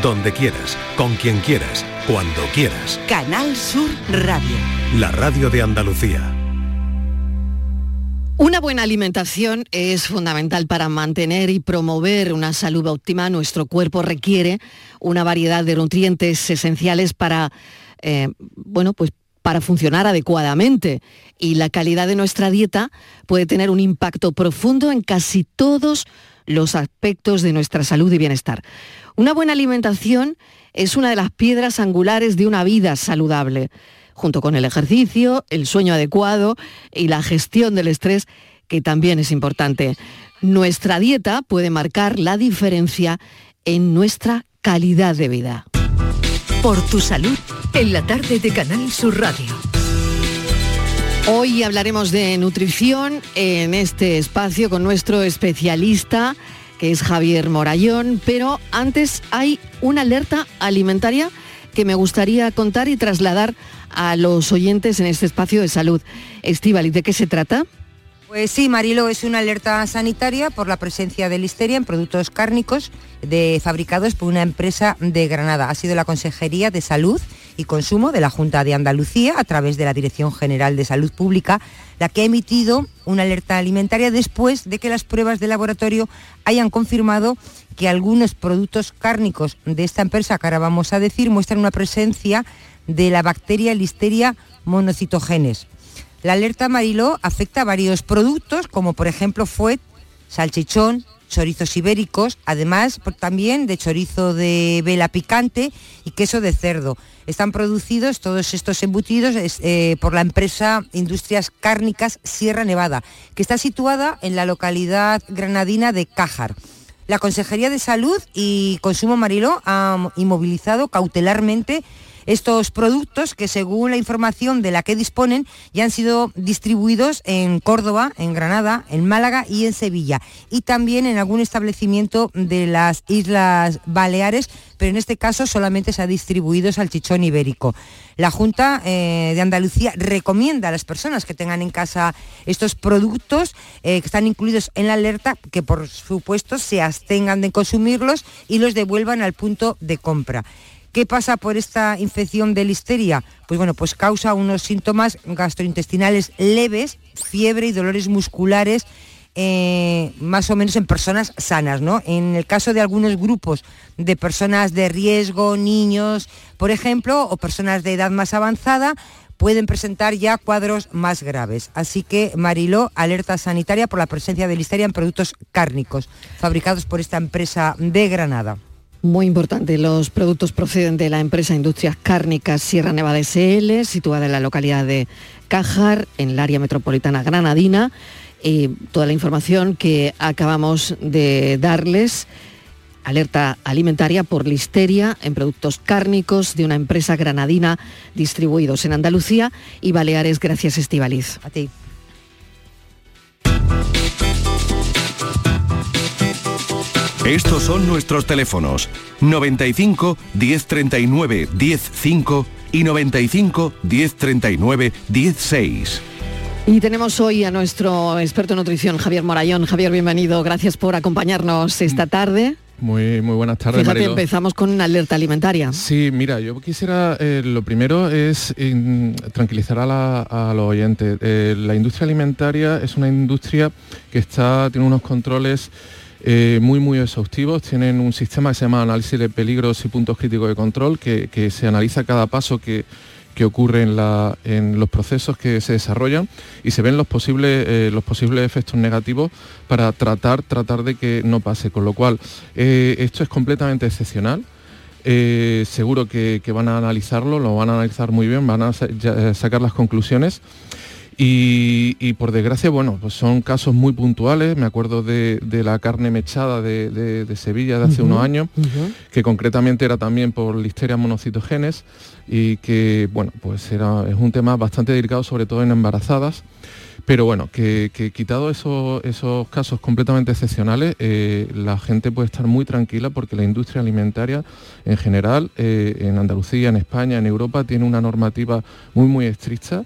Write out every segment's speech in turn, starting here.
donde quieras, con quien quieras, cuando quieras. Canal Sur Radio. La radio de Andalucía. Una buena alimentación es fundamental para mantener y promover una salud óptima. Nuestro cuerpo requiere una variedad de nutrientes esenciales para, eh, bueno, pues para funcionar adecuadamente. Y la calidad de nuestra dieta puede tener un impacto profundo en casi todos los aspectos de nuestra salud y bienestar. Una buena alimentación es una de las piedras angulares de una vida saludable junto con el ejercicio, el sueño adecuado y la gestión del estrés, que también es importante. Nuestra dieta puede marcar la diferencia en nuestra calidad de vida. Por tu salud, en la tarde de Canal Sur Radio. Hoy hablaremos de nutrición en este espacio con nuestro especialista, que es Javier Morayón, pero antes hay una alerta alimentaria que me gustaría contar y trasladar a los oyentes en este espacio de salud. Estival, ¿y de qué se trata? Pues sí, Marilo, es una alerta sanitaria por la presencia de listeria en productos cárnicos de, fabricados por una empresa de Granada. Ha sido la Consejería de Salud y Consumo de la Junta de Andalucía, a través de la Dirección General de Salud Pública, la que ha emitido una alerta alimentaria después de que las pruebas de laboratorio hayan confirmado que algunos productos cárnicos de esta empresa, que ahora vamos a decir, muestran una presencia de la bacteria Listeria monocitogenes. La alerta Mariló afecta a varios productos, como por ejemplo fuet, salchichón, chorizos ibéricos, además también de chorizo de vela picante y queso de cerdo. Están producidos todos estos embutidos eh, por la empresa Industrias Cárnicas Sierra Nevada, que está situada en la localidad granadina de Cájar. La Consejería de Salud y Consumo Mariló ha inmovilizado cautelarmente estos productos que según la información de la que disponen ya han sido distribuidos en Córdoba, en Granada, en Málaga y en Sevilla y también en algún establecimiento de las Islas Baleares, pero en este caso solamente se ha distribuido salchichón ibérico. La Junta eh, de Andalucía recomienda a las personas que tengan en casa estos productos eh, que están incluidos en la alerta que por supuesto se abstengan de consumirlos y los devuelvan al punto de compra. ¿Qué pasa por esta infección de listeria? Pues bueno, pues causa unos síntomas gastrointestinales leves, fiebre y dolores musculares eh, más o menos en personas sanas, ¿no? En el caso de algunos grupos de personas de riesgo, niños, por ejemplo, o personas de edad más avanzada, pueden presentar ya cuadros más graves. Así que Mariló, alerta sanitaria por la presencia de listeria en productos cárnicos fabricados por esta empresa de Granada. Muy importante, los productos proceden de la empresa Industrias Cárnicas Sierra Nevada SL, situada en la localidad de Cájar, en el área metropolitana granadina. Y toda la información que acabamos de darles, alerta alimentaria por listeria en productos cárnicos de una empresa granadina distribuidos en Andalucía y Baleares. Gracias, Estivaliz. A ti. Estos son nuestros teléfonos 95 1039 105 y 95 1039 16. Y tenemos hoy a nuestro experto en nutrición, Javier Morayón. Javier, bienvenido. Gracias por acompañarnos esta tarde. Muy, muy buenas tardes, Fíjate, empezamos con una alerta alimentaria. Sí, mira, yo quisiera, eh, lo primero es tranquilizar a, los oyentes. Eh, la industria alimentaria es una industria que está, tiene unos controles eh, muy muy exhaustivos, tienen un sistema que se llama análisis de peligros y puntos críticos de control, que, se analiza cada paso que, ocurre en, los procesos que se desarrollan y se ven los posibles, eh, los posibles efectos negativos para tratar, tratar de que no pase. Con lo cual, eh, esto es completamente excepcional. seguro que, van a analizarlo, lo van a analizar muy bien, van a sacar las conclusiones y, por desgracia, bueno, pues son casos muy puntuales. Me acuerdo de, la carne mechada de, Sevilla de hace unos años, que concretamente era también por listeria monocitogenes y que, bueno, pues era, es un tema bastante delicado, sobre todo en embarazadas. Pero bueno, que, quitado esos, esos, casos completamente excepcionales, eh, la gente puede estar muy tranquila porque la industria alimentaria en general, eh, en Andalucía, en España, en Europa, tiene una normativa muy, muy estricta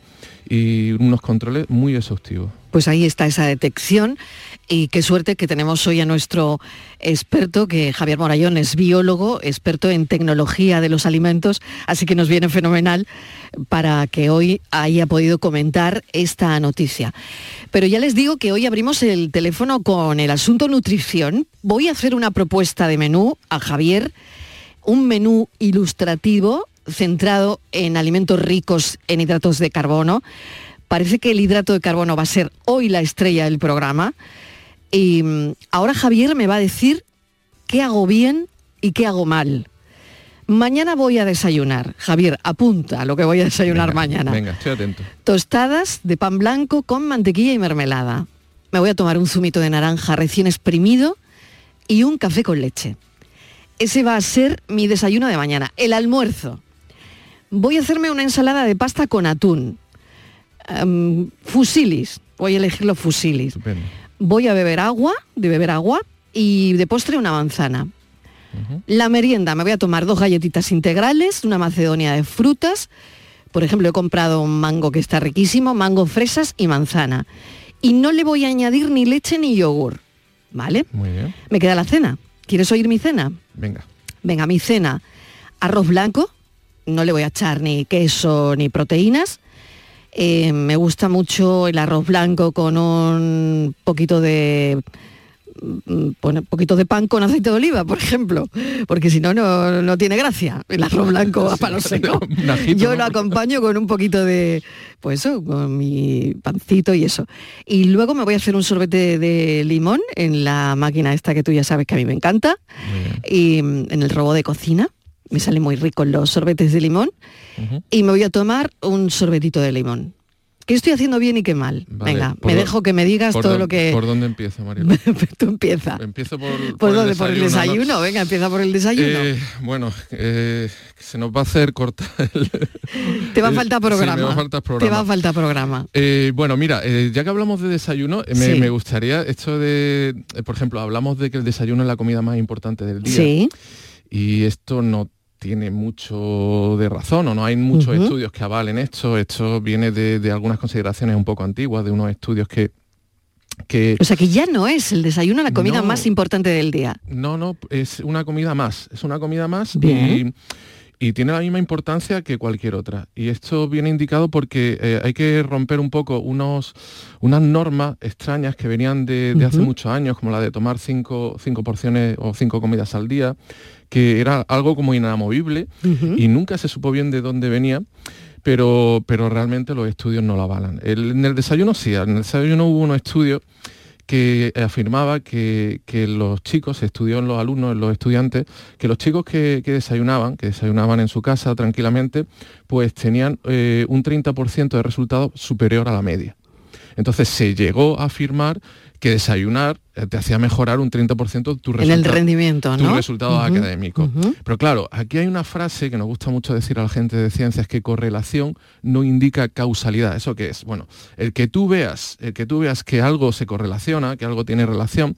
y unos controles muy exhaustivos. Pues ahí está esa detección y qué suerte que tenemos hoy a nuestro experto, que Javier Morayón es biólogo, experto en tecnología de los alimentos, así que nos viene fenomenal para que hoy haya podido comentar esta noticia. Pero ya les digo que hoy abrimos el teléfono con el asunto nutrición. Voy a hacer una propuesta de menú a Javier, un menú ilustrativo centrado en alimentos ricos en hidratos de carbono. Parece que el hidrato de carbono va a ser hoy la estrella del programa. Y mm, ahora Javier me va a decir qué hago bien y qué hago mal. Mañana voy a desayunar. Javier, apunta lo que voy a desayunar mañana. Venga, estoy atento. Tostadas de pan blanco con mantequilla y mermelada. Me voy a tomar un zumito de naranja recién exprimido y un café con leche. Ese va a ser mi desayuno de mañana. El almuerzo. Voy a hacerme una ensalada de pasta con atún. Em, fusilis. Voy a elegir los fusilis. Estupendo. Voy a beber agua, de beber agua, y de postre una manzana. La merienda, me voy a tomar dos galletitas integrales, una macedonia de frutas. Por ejemplo, he comprado un mango que está riquísimo, mango, fresas y manzana. Y no le voy a añadir ni leche ni yogur. ¿Vale? Muy bien. Me queda la cena. ¿Quieres oír mi cena? Venga. Venga, mi cena. Arroz blanco, no le voy a echar ni queso ni proteínas. Eh, me gusta mucho el arroz blanco con un poquito de mm, pone- poquito de pan con aceite de oliva, por ejemplo, porque si no, no no tiene gracia. El arroz blanco a palo seco. Un Yo lo acompaño con un poquito de, pues eso, con mi pancito y eso. Y luego me voy a hacer un sorbete de limón en la máquina esta que tú ya sabes que a mí me encanta y mm, en el robot de cocina. Me sale muy rico los sorbetes de limón. Y me voy a tomar un sorbetito de limón. ¿Qué estoy haciendo bien y qué mal? Vale, Venga, por me do- dejo que me digas ¿Por todo lo que... ¿Por dónde empieza, María? Tú empieza. Empiezo por, ¿Por dónde? Por el ¿no? desayuno. Venga, empieza por el desayuno. Eh, bueno, eh, se nos va a hacer cortar el... Te va a faltar sí, me programa. va a faltar Te va a faltar programa. Eh, bueno, mira, ya que hablamos de desayuno, me, Sí. me gustaría esto de, por ejemplo, hablamos de que el desayuno es la comida más importante del día. Sí. Y esto no tiene mucho de razón o no hay muchos estudios que avalen esto. Esto viene de, de algunas consideraciones un poco antiguas, de unos estudios que... que O sea que ya no es el desayuno la comida No. más importante del día. no, no, es una comida más, es una comida más Bien. y, y tiene la misma importancia que cualquier otra. Y esto viene indicado porque eh, hay que romper un poco unos, unas normas extrañas que venían de, de hace muchos años, como la de tomar cinco, cinco porciones o cinco comidas al día, que era algo como inamovible y nunca se supo bien de dónde venía. Pero, pero realmente los estudios no lo avalan. El- en el desayuno sí, en el desayuno hubo unos estudios que afirmaba que, que los chicos, se estudió en los alumnos, en los estudiantes, que los chicos que, que desayunaban, que desayunaban en su casa tranquilamente, pues tenían eh, un 30% de resultado superior a la media. Entonces se llegó a afirmar que desayunar eh, te hacía mejorar un 30% tu En el resultado rendimiento, tus ¿no? resultados Ujú, académicos. Pero claro, aquí hay una frase que nos gusta mucho decir a la gente de ciencias que correlación no indica causalidad. ¿Eso qué es? Bueno, el que tú veas, el que tú veas que algo se correlaciona, que algo tiene relación,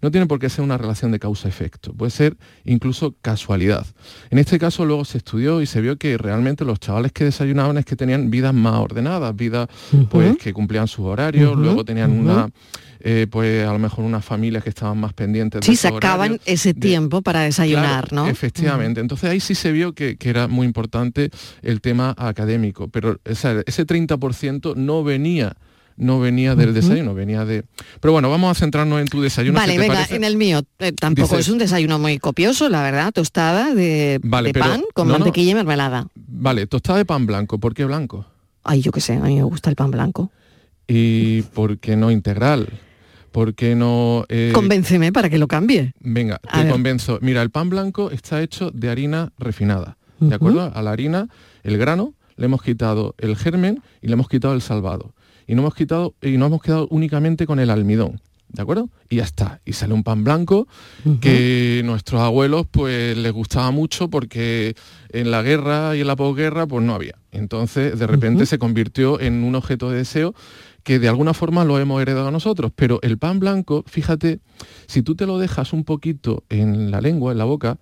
no tiene por qué ser una relación de causa-efecto. Puede ser incluso casualidad. En este caso luego se estudió y se vio que realmente los chavales que desayunaban es que tenían vidas más ordenadas, vidas pues que cumplían sus horarios, luego tenían una eh, pues a lo mejor unas familias que estaban más pendientes de Sí, esos sacaban ese de- tiempo para desayunar, Claro, ¿no? Efectivamente. Entonces ahí sí se vio que, que era muy importante el tema académico, pero o sea, ese 30% no venía no venía del desayuno, venía de... Pero bueno, vamos a centrarnos en tu desayuno. Vale, venga, parece. en el mío eh, tampoco Dices- es un desayuno muy copioso, la verdad, tostada de, Vale, de pero- pan con no. mantequilla y mermelada. Vale, tostada de pan blanco. ¿Por qué blanco? Ay, yo qué sé, a mí me gusta el pan blanco. ¿Y por qué no integral? ¿Por qué no... eh, Convénceme para que lo cambie. Venga, A te ver. convenzo. Mira, el pan blanco está hecho de harina refinada. ¿De acuerdo? A la harina, el grano, le hemos quitado el germen y le hemos quitado el salvado. Y no hemos quitado, y no hemos quedado únicamente con el almidón. ¿De acuerdo? Y ya está. Y sale un pan blanco que nuestros abuelos pues les gustaba mucho porque en la guerra y en la posguerra pues no había. Entonces de repente se convirtió en un objeto de deseo que de alguna forma lo hemos heredado nosotros. Pero el pan blanco, fíjate, si tú te lo dejas un poquito en la lengua, en la boca,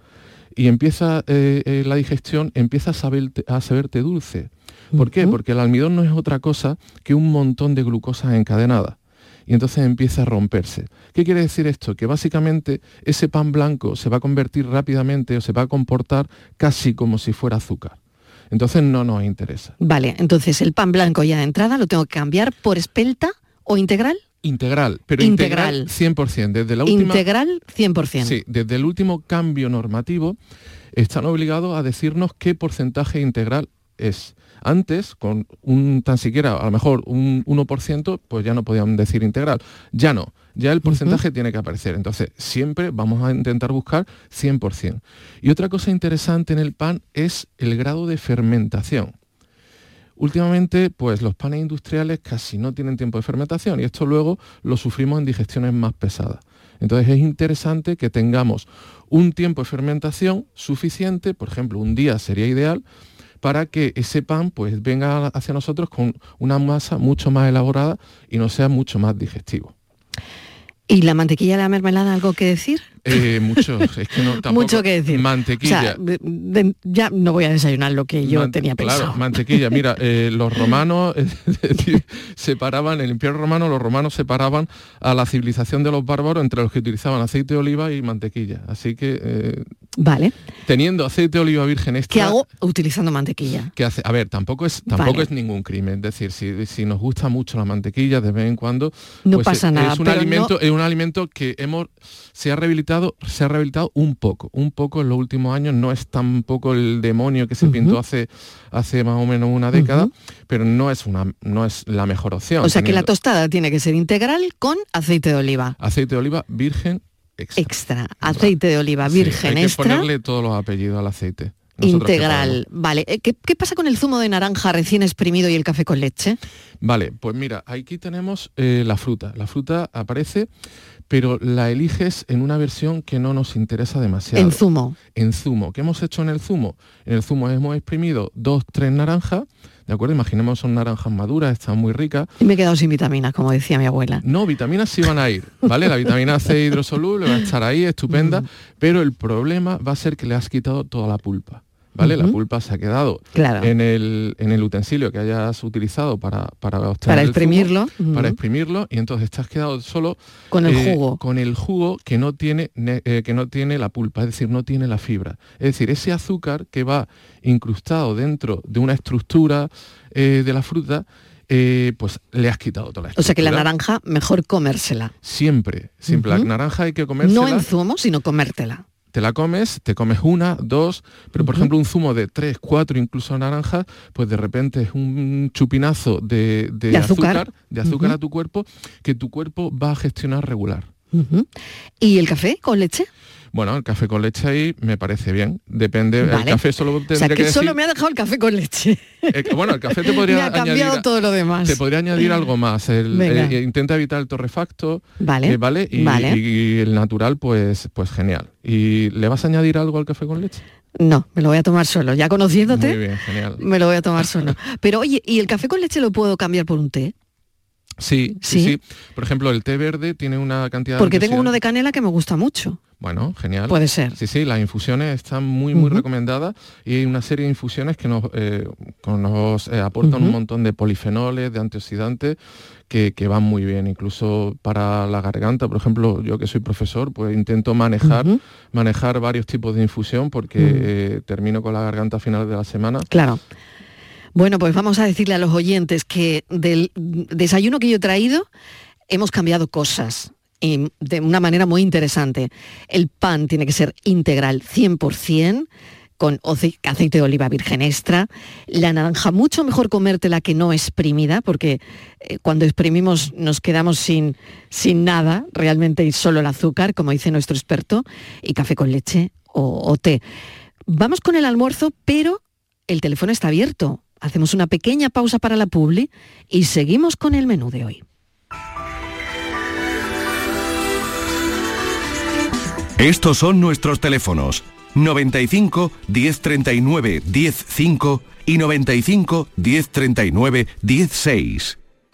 y empieza eh, eh, la digestión, empieza a, saberte, a saberte dulce. ¿Por qué? Porque el almidón no es otra cosa que un montón de glucosa encadenada y entonces empieza a romperse. ¿Qué quiere decir esto? Que básicamente ese pan blanco se va a convertir rápidamente o se va a comportar casi como si fuera azúcar. Entonces no nos interesa. Vale, entonces el pan blanco ya de entrada lo tengo que cambiar por espelta o integral. Integral, pero integral, 100%. Desde la última, integral 100%. Sí, desde el último cambio normativo están obligados a decirnos qué porcentaje integral es. Antes, con un tan siquiera, a lo mejor un 1%, pues ya no podían decir integral. Ya no, ya el porcentaje tiene que aparecer. Entonces, siempre vamos a intentar buscar 100%. Y otra cosa interesante en el pan es el grado de fermentación. Últimamente, pues los panes industriales casi no tienen tiempo de fermentación y esto luego lo sufrimos en digestiones más pesadas. Entonces es interesante que tengamos un tiempo de fermentación suficiente, por ejemplo, un día sería ideal, para que ese pan pues venga hacia nosotros con una masa mucho más elaborada y no sea mucho más digestivo. ¿Y la mantequilla de la mermelada algo que decir? Eh, mucho, es que no, tampoco, mucho que decir. Mantequilla. ya no voy a desayunar lo que yo tenía pensado. Claro, mantequilla. Mira, eh, los romanos separaban, el Imperio Romano los romanos separaban a la civilización de los bárbaros entre los que utilizaban aceite de oliva y mantequilla. Así que eh, Vale. Teniendo aceite de oliva virgen extra. ¿Qué hago utilizando mantequilla? ¿Qué hace? A ver, tampoco es tampoco es ningún crimen. Es decir, si, si, nos gusta mucho la mantequilla de vez en cuando, no pues pasa nada. Es un alimento, es un alimento que hemos se ha rehabilitado, se ha rehabilitado un poco, un poco en los últimos años. No es tampoco el demonio que se pintó hace hace más o menos una década, pero no es una no es la mejor opción. O sea que la tostada tiene que ser integral con aceite de oliva. Aceite de oliva virgen extra. Aceite de oliva virgen hay que extra. ponerle todos los apellidos al aceite. Integral. Vale. Eh, ¿Qué, pasa con el zumo de naranja recién exprimido y el café con leche? Vale, pues mira, aquí tenemos eh, la fruta. La fruta aparece, pero la eliges en una versión que no nos interesa demasiado. En zumo. En zumo. ¿Qué hemos hecho en el zumo? En el zumo hemos exprimido dos, tres naranjas ¿De acuerdo? Imaginemos son naranjas maduras, están muy ricas. Y me he quedado sin vitaminas, como decía mi abuela. No, vitaminas sí van a ir, ¿vale? La vitamina C hidrosoluble va a estar ahí, estupenda, pero el problema va a ser que le has quitado toda la pulpa. ¿Vale? La pulpa se ha quedado en, el, en, el, utensilio que hayas utilizado para, para Para exprimirlo. Para exprimirlo y entonces te has quedado solo... Con el eh, jugo. Con el jugo que no, tiene, eh, que no tiene la pulpa, es decir, no tiene la fibra. Es decir, ese azúcar que va incrustado dentro de una estructura eh, de la fruta, pues le has quitado toda la estructura. O sea que la naranja mejor comérsela. Siempre, siempre. La naranja hay que comérsela. No en zumo, sino comértela te la comes, te comes una, dos, pero por ejemplo un zumo de tres, cuatro, incluso naranjas, pues de repente es un chupinazo de, azúcar, de azúcar a tu cuerpo que tu cuerpo va a gestionar regular. ¿Y el café con leche? Bueno, el café con leche ahí me parece bien. Depende. El café solo tendría o sea, que, solo me ha dejado el café con leche. Eh, bueno, el café te podría me ha cambiado añadir, todo lo demás. Te podría añadir algo más. Eh, intenta evitar el torrefacto. Vale. Eh, ¿vale? Y, y, el natural, pues, pues genial. ¿Y le vas a añadir algo al café con leche? No, me lo voy a tomar solo. Ya conociéndote, Muy bien, genial. me lo voy a tomar solo. Pero oye, ¿y el café con leche lo puedo cambiar por un té? Sí, sí, sí. Por ejemplo, el té verde tiene una cantidad Porque tengo uno de canela que me gusta mucho. Bueno, genial. Puede ser. Sí, sí, las infusiones están muy, muy recomendadas y hay una serie de infusiones que nos, eh, nos eh, aportan un montón de polifenoles, de antioxidantes que, van muy bien. Incluso para la garganta, por ejemplo, yo que soy profesor, pues intento manejar, manejar varios tipos de infusión porque eh, termino con la garganta a final de la semana. Claro. Bueno, pues vamos a decirle a los oyentes que del desayuno que yo he traído hemos cambiado cosas y de una manera muy interesante. El pan tiene que ser integral 100%, con aceite de oliva virgen extra. La naranja, mucho mejor comértela que no exprimida, porque eh, cuando exprimimos nos quedamos sin, sin nada, realmente y solo el azúcar, como dice nuestro experto, y café con leche o, o té. Vamos con el almuerzo, pero el teléfono está abierto. Hacemos una pequeña pausa para la publi y seguimos con el menú de hoy. Estos son nuestros teléfonos 95 1039 105 y 95 1039 16.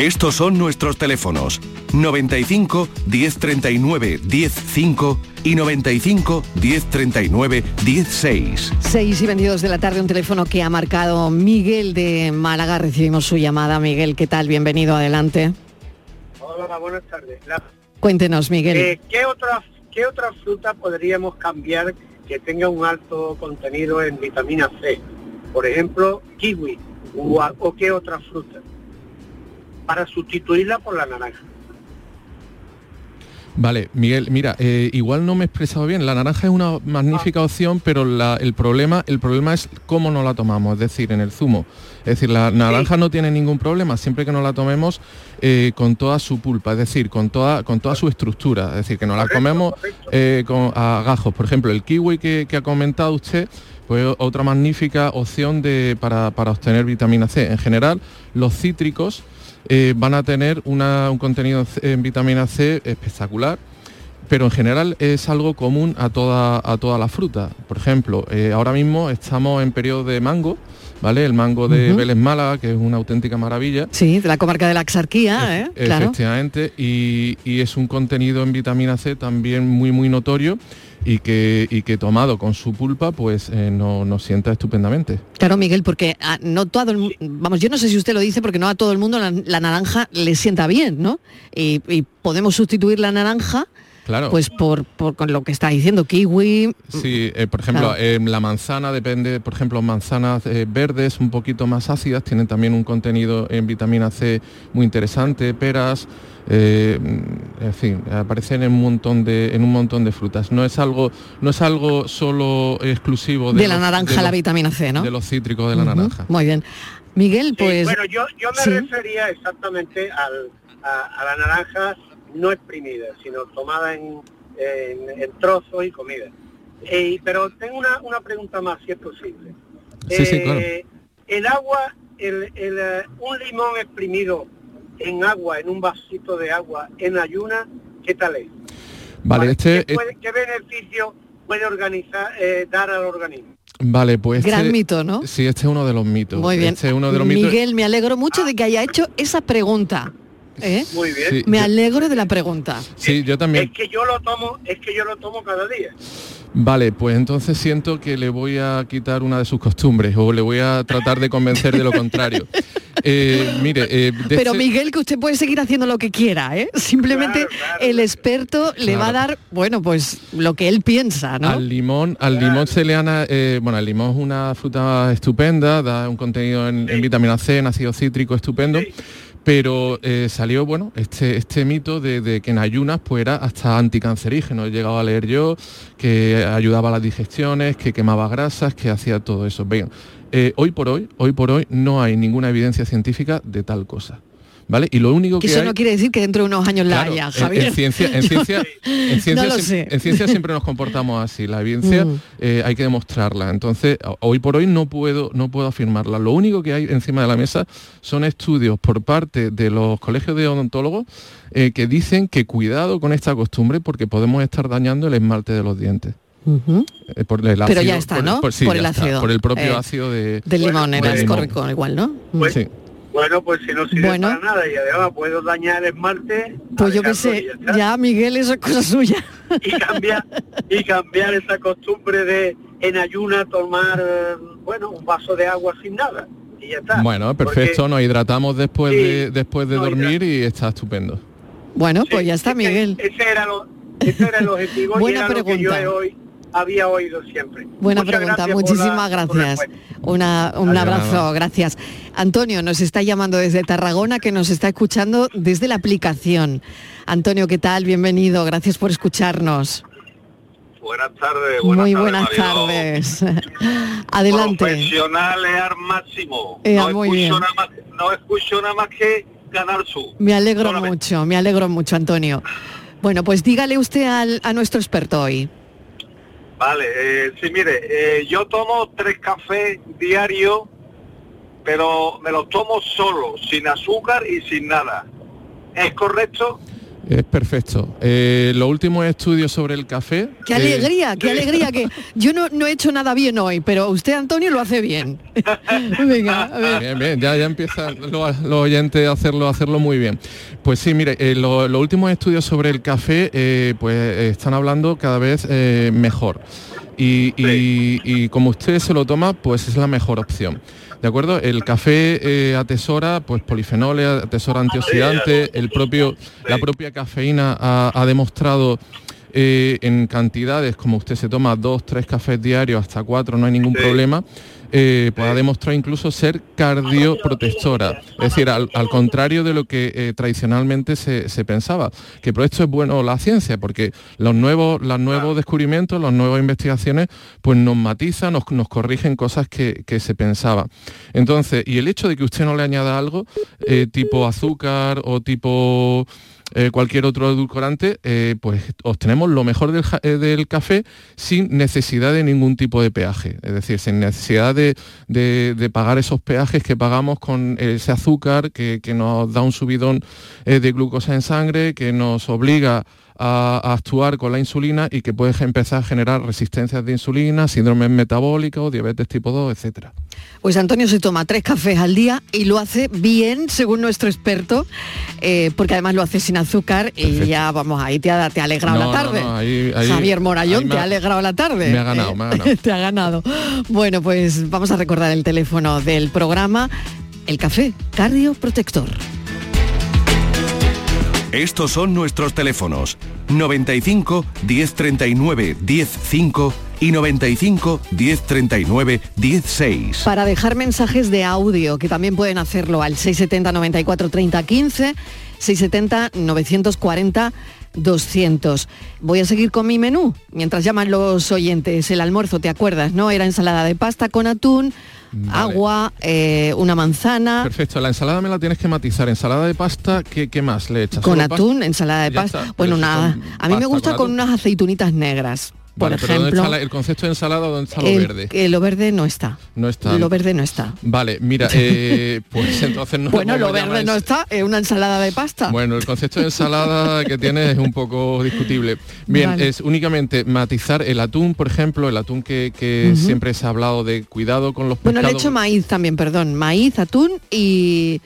Estos son nuestros teléfonos 95 1039 105 y 95 1039 16. 6 y 22 de la tarde, un teléfono que ha marcado Miguel de Málaga. Recibimos su llamada. Miguel, ¿qué tal? Bienvenido, adelante. Hola, buenas tardes. La- Cuéntenos, Miguel. Eh, ¿qué, otra, ¿Qué otra fruta podríamos cambiar que tenga un alto contenido en vitamina C? Por ejemplo, kiwi o, o qué otra fruta para sustituirla por la naranja. Vale, Miguel, mira, eh, igual no me he expresado bien. La naranja es una magnífica opción, pero la- el, problema, el problema es cómo no la tomamos, es decir, en el zumo. Es decir, la naranja no tiene ningún problema siempre que no la tomemos eh, con toda su pulpa, es decir, con toda, con toda su estructura. Es decir, que no la comemos eh, con, a gajos. Por ejemplo, el kiwi que, que ha comentado usted, pues otra magnífica opción de, para, para obtener vitamina C. En general, los cítricos eh, van a tener una- un contenido en vitamina C espectacular, pero en general es algo común a toda, a toda la fruta. Por ejemplo, eh, ahora mismo estamos en periodo de mango, ¿vale? El mango de Ujú. Vélez Málaga, que es una auténtica maravilla. Sí, de la comarca de la Axarquía, ¿eh? Claro. Efectivamente, y, y es un contenido en vitamina C también muy muy notorio y que, y que tomado con su pulpa pues eh, no- nos sienta estupendamente. Claro, Miguel, porque a- no todo el vamos, yo no sé si usted lo dice porque no a todo el mundo la, naranja le sienta bien, ¿no? Y podemos sustituir la naranja Claro. pues por, por con lo que está diciendo, kiwi. Sí, eh, por ejemplo, Claro. eh, la manzana depende, por ejemplo, manzanas eh, verdes un poquito más ácidas, tienen también un contenido en vitamina C muy interesante, peras, en fin, aparecen en un montón de en un montón de frutas. No es algo no es algo solo exclusivo de, De la los- naranja de la vitamina C, ¿no? De los cítricos de la naranja. Muy bien. Miguel, Sí, pues bueno, yo, yo me sí. refería exactamente al- a, a la naranja no exprimida, sino tomada en, en- en trozos y comida. Eh, pero tengo una, una pregunta más, si es posible. Sí, sí, Eh, claro. El agua, el, el, eh, un limón exprimido en agua, en un vasito de agua, en ayuna, ¿qué tal es? Vale, este, ¿Qué, puede- qué beneficio puede organizar, eh, dar al organismo? vale, pues Gran este- mito, ¿no? Sí, este es uno de los mitos. Muy bien. Este es uno de los mitos. Miguel, me alegro mucho de que haya hecho esa pregunta. ¿Eh? Muy bien. Sí, Me yo- alegro de la pregunta. Sí, yo también. Es que yo lo tomo, es que yo lo tomo cada día. Vale, pues entonces siento que le voy a quitar una de sus costumbres o le voy a tratar de convencer de lo contrario. Eh, mire, eh, Pero este- Miguel, que usted puede seguir haciendo lo que quiera, ¿eh? Simplemente el experto le va a dar, bueno, pues lo que él piensa, ¿no? Al limón, al limón se le ana- eh, bueno, el limón es una fruta estupenda, da un contenido en, en vitamina C, en ácido cítrico estupendo. Pero eh, salió, bueno, este, este mito de, que en ayunas pues era hasta anticancerígeno. He llegado a leer yo que ayudaba a las digestiones, que quemaba grasas, que hacía todo eso. Bien, eh, hoy por hoy, hoy por hoy no hay ninguna evidencia científica de tal cosa. ¿Vale? Y lo único Que que, eso hay... no quiere decir que dentro de unos años la haya, en- Javier. En, ciencia, en ciencia, en ciencia no lo siem- sé. en ciencia siempre nos comportamos así. La evidencia Mm. eh, hay que demostrarla. Entonces, ho- hoy por hoy no puedo, no puedo afirmarla. Lo único que hay encima de la mesa son estudios por parte de los colegios de odontólogos eh, que dicen que cuidado con esta costumbre porque podemos estar dañando el esmalte de los dientes. Eh, por el Pero ácido- ya está, por- ¿no? por- sí, Por el está, ácido, por el propio eh, ácido de, Del limón, era limón. correcto, igual, ¿no? Pues, Sí. Bueno, pues si no sirve Bueno. para nada y además puedo dañar el esmalte, Pues yo qué sé, y ya Miguel, eso es cosa suya. y cambiar y cambiar esa costumbre de en ayuna tomar bueno un vaso de agua sin nada y ya está. Bueno, Porque- perfecto, nos hidratamos después Sí, de, después de dormir y está estupendo. Bueno, pues ya está, Miguel. Ese era, lo, ese era el objetivo y Buena era lo que yo pregunta. he hoy, había oído siempre. Buena Muchas pregunta, gracias muchísimas la gracias. Una, un Adiós, abrazo, nada. gracias. Antonio nos está llamando desde Tarragona, que nos está escuchando desde la aplicación. Antonio, ¿qué tal? Bienvenido, gracias por escucharnos. Buenas tardes, Muy buenas buenas tardes. Adelante. Profesionales al máximo. Ea, no, muy escucho bien. nada más, no escucho nada más que Canal Sur. Me alegro mucho, me alegro mucho, Antonio. Bueno, pues dígale usted al- a nuestro experto hoy. Vale, eh, sí, mire, eh, yo tomo tres cafés diarios, pero me los tomo solo, sin azúcar y sin nada. ¿Es correcto? Es perfecto. Eh, los últimos estudios sobre el café. Qué eh, alegría, qué alegría que yo no, no he hecho nada bien hoy, pero usted, Antonio, lo hace bien. Venga, a ver. Bien, bien, ya, ya empiezan los, los oyentes a hacerlo, a hacerlo muy bien. Pues sí, mire, eh, lo- los últimos estudios sobre el café eh, pues eh, están hablando cada vez eh, mejor. Y, y- y como usted se lo toma, pues es la mejor opción. ¿De acuerdo? El café eh, atesora pues polifenoles, atesora antioxidantes, el propio, la propia cafeína ha, ha demostrado eh, en cantidades, como usted se toma dos, tres cafés diarios, hasta cuatro, no hay ningún problema, eh, ha demostrado incluso ser cardioprotectora. Es decir, al, al contrario de lo que eh, tradicionalmente se, se pensaba. Que por esto es bueno la ciencia, porque los nuevos, los nuevos descubrimientos, las nuevas investigaciones, pues nos matizan, nos, nos corrigen cosas que, que se pensaba. Entonces, y el hecho de que usted no le añada algo, eh, tipo azúcar o tipo eh, cualquier otro edulcorante, eh, pues obtenemos lo mejor del, eh, del café sin necesidad de ningún tipo de peaje, es decir, sin necesidad de, de- de pagar esos peajes que pagamos con ese azúcar que, que nos da un subidón eh, de glucosa en sangre, que nos obliga a, a actuar con la insulina y que puede empezar a generar resistencias de insulina, síndromes metabólicos, diabetes tipo 2, etcétera. Pues Antonio se toma tres cafés al día y lo hace bien, según nuestro experto, eh, porque además lo hace sin azúcar y ya, vamos, ahí te ha, te ha alegrado No, la tarde. no, ahí- ahí- Javier Morayón ahí te ha ha- alegrado la tarde. me ha ganado, Eh, me ha ganado. te ha ganado. Bueno, pues vamos a recordar el teléfono del programa. El café cardioprotector. Estos son nuestros teléfonos 95 1039 105 y 95 1039 16. Para dejar mensajes de audio, que también pueden hacerlo al 670 94 30 15, 670 940 200. Voy a seguir con mi menú mientras llaman los oyentes. El almuerzo, ¿te acuerdas? ¿No? Era ensalada de pasta con atún, agua, eh, una manzana. Perfecto, la ensalada me la tienes que matizar. Ensalada de pasta, ¿qué, qué más le echas? Con ¿Solo atún, pasta? ensalada de pasta. está, Bueno, nada. A mí me gusta con unas aceitunitas negras. Por Vale, pero ¿dónde ejemplo, está el concepto de ensalada, ¿dónde está lo el- verde? lo verde no está. No está. Lo verde no está. Vale, mira, eh, pues entonces no bueno, lo verde no está, es una ensalada de pasta. Bueno, el concepto de ensalada que tiene es un poco discutible. Bien, Vale. es únicamente matizar el atún, por ejemplo, el atún que, siempre se ha hablado de cuidado con los Bueno, le he pescados. hecho maíz también, perdón. Maíz, atún y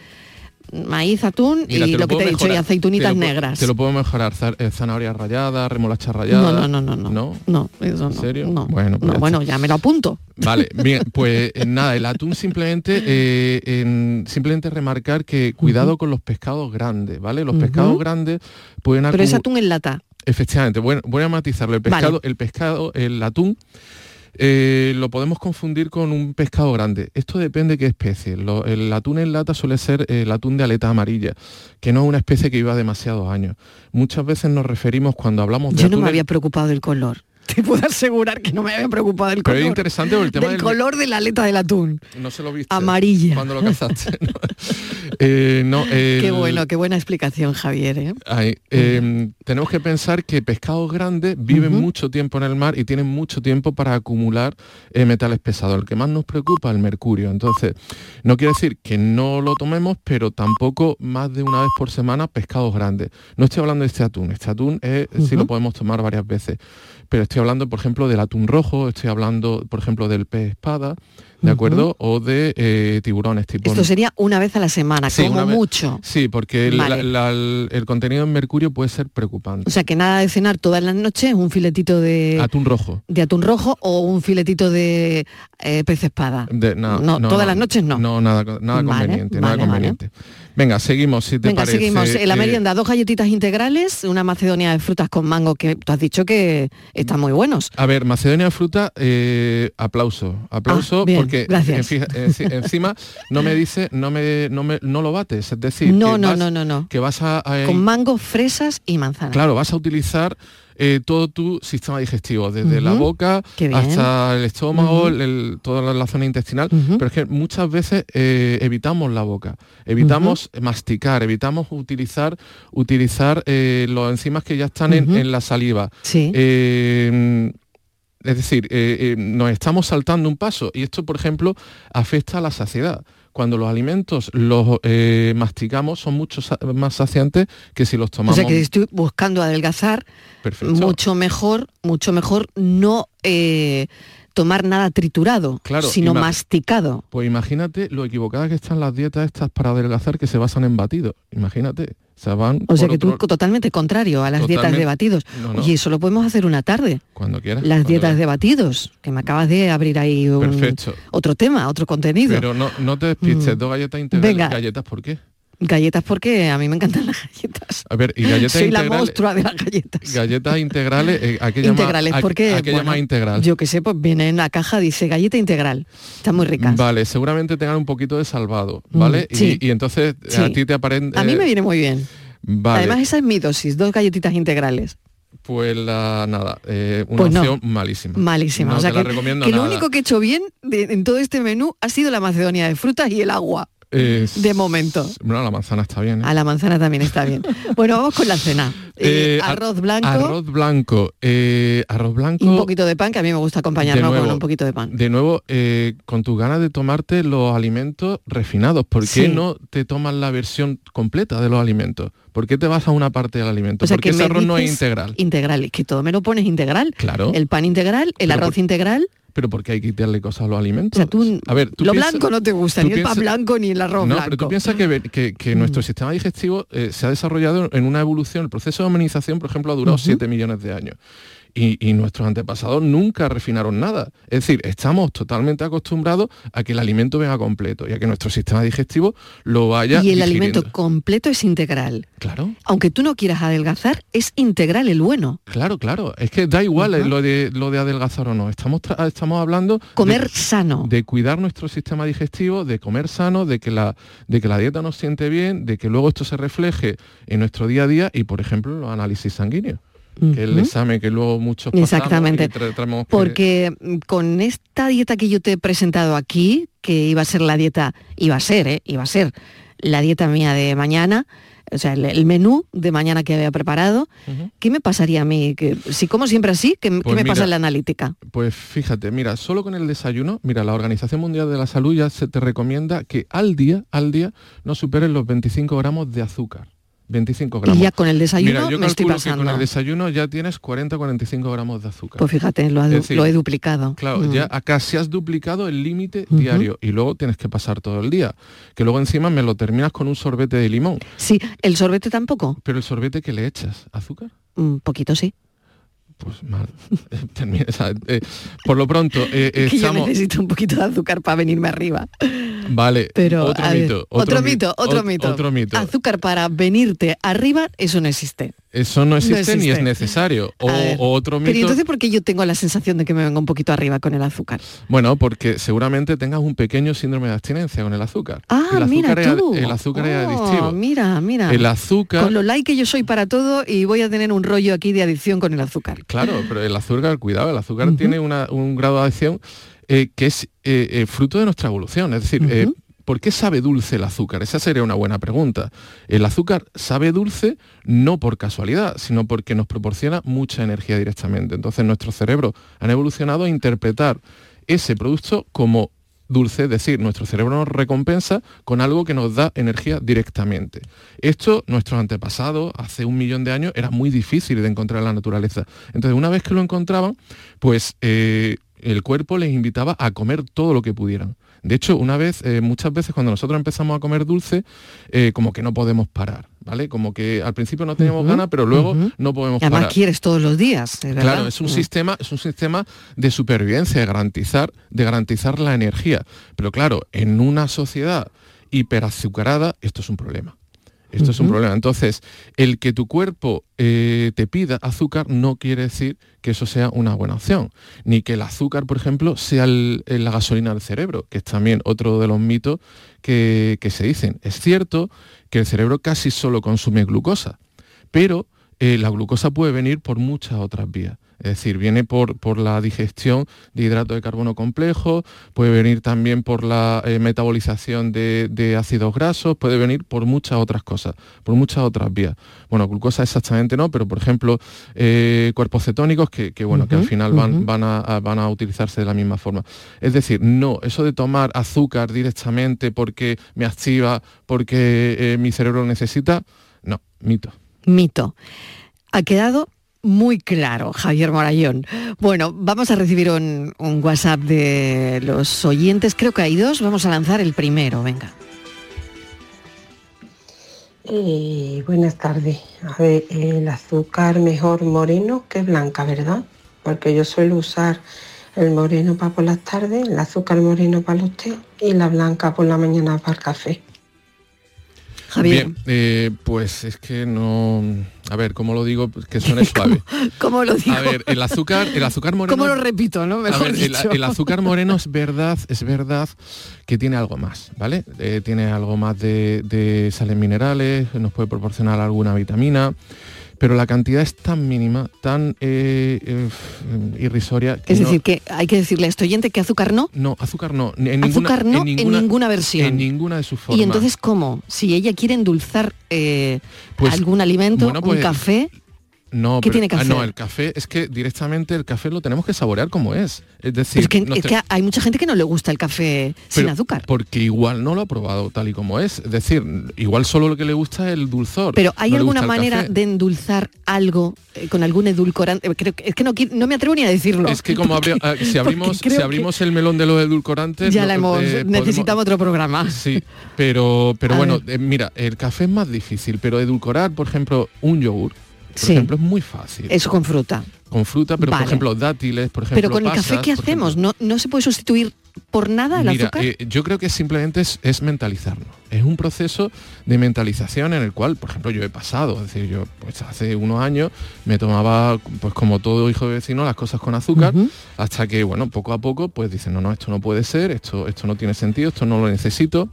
maíz, atún Mira, y lo, que te he dicho, y aceitunitas Te negras. Te lo puedo mejorar. eh, Zanahoria rallada, remolacha rallada. No, no, no, no, no. ¿No? No, eso ¿En no. serio? No, Bueno, pues no, ya bueno, ya me lo apunto. Vale, bien, pues eh, nada, el atún simplemente, eh, en- simplemente remarcar que cuidado con los pescados grandes, ¿vale? Los pescados grandes pueden Pero es atún en lata. Efectivamente, bueno, voy a matizarlo. El Vale. pescado, el pescado, el atún, eh, lo podemos confundir con un pescado grande. Esto depende de qué especie. Lo- el atún en lata suele ser el atún de aleta amarilla, que no es una especie que viva demasiados años. Muchas veces nos referimos cuando hablamos de Yo no me había preocupado del color. Te puedo asegurar que no me había preocupado del Pero color. es interesante el tema del del- color de la aleta del atún. No se lo viste. Amarilla. Cuando lo cazaste. ¿no? Eh, no, Qué el- bueno, qué buena explicación, Javier. ¿eh? Ay, eh, tenemos que pensar que pescados grandes viven mucho tiempo en el mar y tienen mucho tiempo para acumular eh, metales pesados. El que más nos preocupa es el mercurio. Entonces, no quiere decir que no lo tomemos, pero tampoco más de una vez por semana pescados grandes. No estoy hablando de este atún. Este atún es, sí lo podemos tomar varias veces. Pero estoy hablando, por ejemplo, del atún rojo, estoy hablando, por ejemplo, del pez espada, ¿de acuerdo? O de eh, tiburones tipo Esto sería una vez a la semana, Sí, como mucho. Sí, porque el, Vale. la- la- el- el contenido en mercurio puede ser preocupante. O sea que nada de cenar todas las noches, un filetito de, Atún rojo. de atún rojo o un filetito de eh, pez espada. De- no, No, todas las noches no. No, nada, nada Vale, conveniente, nada vale, conveniente. Venga, seguimos, si te Venga, parece. seguimos. En la Eh, merienda, dos galletitas integrales, una macedonia de frutas con mango que tú has dicho que están muy buenos. A ver, Macedonia de fruta, eh, aplauso, aplauso, Ah, porque en fija- enci- encima no me dice, no me, no me, no lo bates, es decir, No, que no, vas- no, no, no. que vas a, a- Con mango, fresas y manzanas. Claro, vas a utilizar eh, todo tu sistema digestivo, desde la boca hasta el estómago, el- toda la, zona intestinal, pero es que muchas veces eh, evitamos la boca, evitamos masticar, evitamos utilizar, utilizar eh, los enzimas que ya están en, la saliva. Sí. Es decir, eh, eh, nos estamos saltando un paso y esto, por ejemplo, afecta a la saciedad. Cuando los alimentos los eh, masticamos son mucho sa- más saciantes que si los O tomamos. sea que si estoy buscando adelgazar, Perfecto. mucho mejor, mucho mejor no tomar nada triturado, Claro, sino masticado. Pues imagínate lo equivocadas que están las dietas estas para adelgazar que se basan en batidos. Imagínate. O sea, van O sea que otro- tú totalmente contrario a las dietas de batidos. No, no. Oye, eso lo podemos hacer una tarde. cuando quieras. Las cuando dietas de batidos, que me acabas de abrir ahí un- Perfecto. otro tema, otro contenido. Pero no, no te despistes, Mm. dos galletas integrales. Venga. ¿Galletas por qué? Galletas porque a mí me encantan las galletas. A ver, y galletas Soy la integrales. monstrua de las galletas. Galletas integrales, eh, ¿a qué llama- Integrales, a- porque ¿A qué bueno, llama integral? Yo que sé, pues viene en la caja, dice galleta integral. Está muy rica. Vale, seguramente tengan un poquito de salvado, Mm, ¿vale? Y- sí. y, entonces Sí. a ti te aparece... A mí me viene muy bien. Vale, Además, esa es mi dosis, dos galletitas integrales. pues la, nada, eh, una Pues no. opción malísima. Malísima. No o sea te la que, recomiendo que lo único que he hecho bien de- en todo este menú ha sido la macedonia de frutas y el agua, De momento. Bueno, la manzana está bien. ¿eh? A la manzana también está bien. Bueno, vamos con la cena. Eh, Eh, ar- arroz blanco, Arroz blanco. arroz blanco. y un poquito de pan, que a mí me gusta acompañarlo nuevo, con un poquito de pan. De nuevo, con tus ganas de tomarte los alimentos refinados, ¿por qué Sí. no te tomas la versión completa de los alimentos? ¿Por qué te vas a una parte del alimento? O sea, Porque que ese arroz no es integral. Integral, es que todo me lo pones integral. Claro. El pan integral, el Pero arroz por- integral. Pero porque hay que quitarle cosas a los alimentos. O sea, tú, a ver, tú lo piensa- blanco no te gusta, ni el pan blanco ni el arroz no, blanco. pero tú piensas que, que- que nuestro sistema digestivo eh, se ha desarrollado en una evolución, el proceso de hominización, por ejemplo, ha durado Ujú. 7 millones de años. Y, y nuestros antepasados nunca refinaron nada. Es decir, estamos totalmente acostumbrados a que el alimento venga completo y a que nuestro sistema digestivo lo vaya Y el digiriendo. alimento completo es integral. Claro. Aunque tú no quieras adelgazar, es integral el bueno. Claro, claro. Es que da igual eh, lo, de, lo de adelgazar o no. Estamos, estamos hablando Comer de, sano. de cuidar nuestro sistema digestivo, de comer sano, de que, la, de que la dieta nos siente bien, de que luego esto se refleje en nuestro día a día y, por ejemplo, los análisis sanguíneos. Que el examen que luego muchos pasamos Exactamente. y que- Porque mm, con esta dieta que yo te he presentado aquí, que iba a ser la dieta, iba a ser, ¿eh? iba a ser la dieta mía de mañana, o sea, el, el menú de mañana que había preparado, ¿qué me pasaría a mí? Que, si como siempre así, ¿qué, qué Pues me pasa en la analítica? Pues fíjate, mira, solo con el desayuno, mira, la Organización Mundial de la Salud ya se te recomienda que al día, al día, no superes los 25 gramos de azúcar. 25 gramos. Y ya con el desayuno Mira, yo me estoy calculo que con pasando. el desayuno ya tienes 40-45 gramos de azúcar. Pues fíjate, lo, decir, lo he duplicado. Claro, Mm. ya acá se has duplicado el límite diario y luego tienes que pasar todo el día. Que luego encima me lo terminas con un sorbete de limón. Sí, el sorbete tampoco. Pero el sorbete que le echas, azúcar. Un poquito sí. Pues mal. O sea, eh, por lo pronto, eh, que yo estamos... necesito un poquito de azúcar para venirme arriba. Vale, Pero otro ver, mito. otro, mi- mito, otro ot- mito. Otro mito. Azúcar para venirte arriba, eso no existe. Eso no existe, ni existe. es necesario. O, A ver, o otro Pero ¿y mito. entonces por qué yo tengo la sensación de que me vengo un poquito arriba con el azúcar? Bueno, porque seguramente tengas un pequeño síndrome de abstinencia con el azúcar. Ah, el mira tú. El azúcar es Oh, adictivo. Mira, mira. El azúcar. Con lo like que yo soy para todo y voy a tener un rollo aquí de adicción con el azúcar. Claro, pero el azúcar, cuidado, el azúcar tiene una- un grado de adicción eh, que es eh, eh, fruto de nuestra evolución. Es decir, eh, ¿por qué sabe dulce el azúcar? Esa sería una buena pregunta. El azúcar sabe dulce no por casualidad, sino porque nos proporciona mucha energía directamente. Entonces nuestros cerebros han evolucionado a interpretar ese producto como dulce, es decir, nuestro cerebro nos recompensa con algo que nos da energía directamente. Esto, nuestros antepasados, hace un millón de años, era muy difícil de encontrar en la naturaleza. Entonces, una vez que lo encontraban, pues eh, el cuerpo les invitaba a comer todo lo que pudieran. De hecho, una vez, eh, muchas veces cuando nosotros empezamos a comer dulce, eh, como que no podemos parar, ¿vale? Como que al principio no teníamos ganas, pero luego no podemos Y además parar. quieres todos los días, ¿verdad? Claro, es un Mm. sistema, es un sistema de supervivencia, de garantizar, de garantizar la energía. Pero claro, en una sociedad hiperazucarada, esto es un problema. Esto es un problema. Entonces, el que tu cuerpo eh, te pida azúcar no quiere decir que eso sea una buena opción. Ni que el azúcar, por ejemplo, sea el- la gasolina del cerebro, que es también otro de los mitos que, que se dicen. Es cierto que el cerebro casi solo consume glucosa, pero eh, la glucosa puede venir por muchas otras vías. Es decir, viene por, por la digestión de hidrato de carbono complejo, puede venir también por la eh, metabolización de, de ácidos grasos, puede venir por muchas otras cosas, por muchas otras vías. Bueno, glucosa exactamente no, pero por ejemplo, eh, cuerpos cetónicos que, que, bueno, que al final van, van, a, a- van a utilizarse de la misma forma. Es decir, no, eso de tomar azúcar directamente porque me activa, porque eh, mi cerebro lo necesita, no, mito. Mito. Ha quedado muy claro, Javier Morayón. Bueno, vamos a recibir un, WhatsApp de los oyentes. Creo que hay dos. Vamos a lanzar el primero. Venga. Eh, buenas tardes. A ver, el azúcar mejor moreno que blanca, ¿verdad? Porque yo suelo usar el moreno para por las tardes, el azúcar moreno para los té y la blanca por la mañana para el café. Javier. Bien, eh, pues es que no... A ver, ¿cómo lo digo? Pues que suene suave. ¿Cómo lo digo? A ver, el azúcar, el azúcar moreno... ¿Cómo lo repito, no? A el, azúcar moreno es verdad, es verdad que tiene algo más, ¿vale? Eh, tiene algo más de, de sales minerales, nos puede proporcionar alguna vitamina, pero la cantidad es tan mínima, tan eh, eh, irrisoria. que Es no- decir, que hay que decirle a este oyente que azúcar no. no, azúcar no. En Azúcar no en ninguna versión. En ninguna de sus formas. Y entonces, ¿cómo? Si ella quiere endulzar eh, Pues, algún alimento, bueno, un pues, café, No, ¿Qué pero- tiene que ah, no, hacer? el café es que directamente el café lo tenemos que saborear como es. Es decir, es que, no es te- que hay mucha gente que no le gusta el café sin azúcar. Porque igual no lo ha probado tal y como es. Es decir, igual solo lo que le gusta es el dulzor. Pero ¿hay no alguna manera café. de endulzar algo eh, con algún edulcorante? Eh, Creo que- es que no, no me atrevo ni a decirlo. Es que como abri- ah, si abrimos, si abrimos el melón de los edulcorantes... Ya no, la hemos, eh, podemos- necesitamos otro programa. Sí, pero, pero A bueno, eh, mira, el café es más difícil, pero edulcorar, por ejemplo, un yogur, Sí. ejemplo, es muy fácil. Eso con fruta. Con fruta, pero Vale. por ejemplo, dátiles, por ejemplo, Pero con el café, ¿qué por hacemos? ¿No, ¿No se puede sustituir por nada el Mira, azúcar? eh, yo creo que simplemente es, es mentalizarnos. Es un proceso de mentalización en el cual, por ejemplo, yo he pasado. Es decir, yo pues hace unos años me tomaba, pues como todo hijo de vecino, las cosas con azúcar, hasta que, bueno, poco a poco, pues dicen, no, no, esto no puede ser, esto, esto no tiene sentido, esto no lo necesito.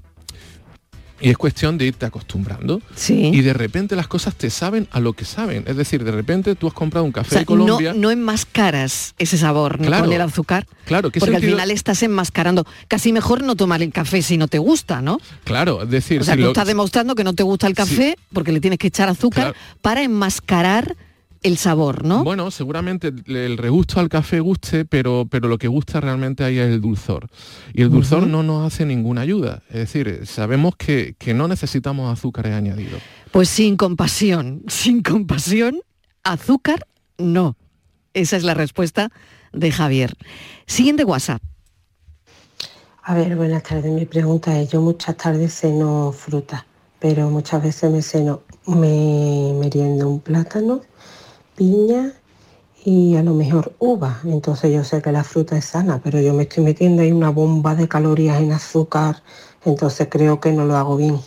Y es cuestión de irte acostumbrando. Sí. Y de repente las cosas te saben a lo que saben. Es decir, de repente tú has comprado un O café sea, de Colombia. no, no enmascaras ese sabor ¿no? Claro. con el azúcar. Claro, ¿qué porque al final estás enmascarando. Casi mejor no tomar el café si no te gusta, ¿no? Claro, es decir, O sea, si tú lo- estás demostrando que no te gusta el café porque le tienes que echar azúcar para enmascarar el sabor, ¿no? Bueno, seguramente el- regusto al café guste, pero, pero lo que gusta realmente ahí es el dulzor. Y el dulzor no nos hace ninguna ayuda. Es decir, eh, sabemos que, que no necesitamos azúcares añadidos. Pues sin compasión, sin compasión, azúcar no. Esa es la respuesta de Javier. Siguiente WhatsApp. A ver, buenas tardes. Mi pregunta es, yo muchas tardes ceno fruta, pero muchas veces me ceno, me meriendo un plátano, piña y a lo mejor uva. Entonces yo sé que la fruta es sana, pero yo me estoy metiendo ahí una bomba de calorías en azúcar, entonces creo que no lo hago bien.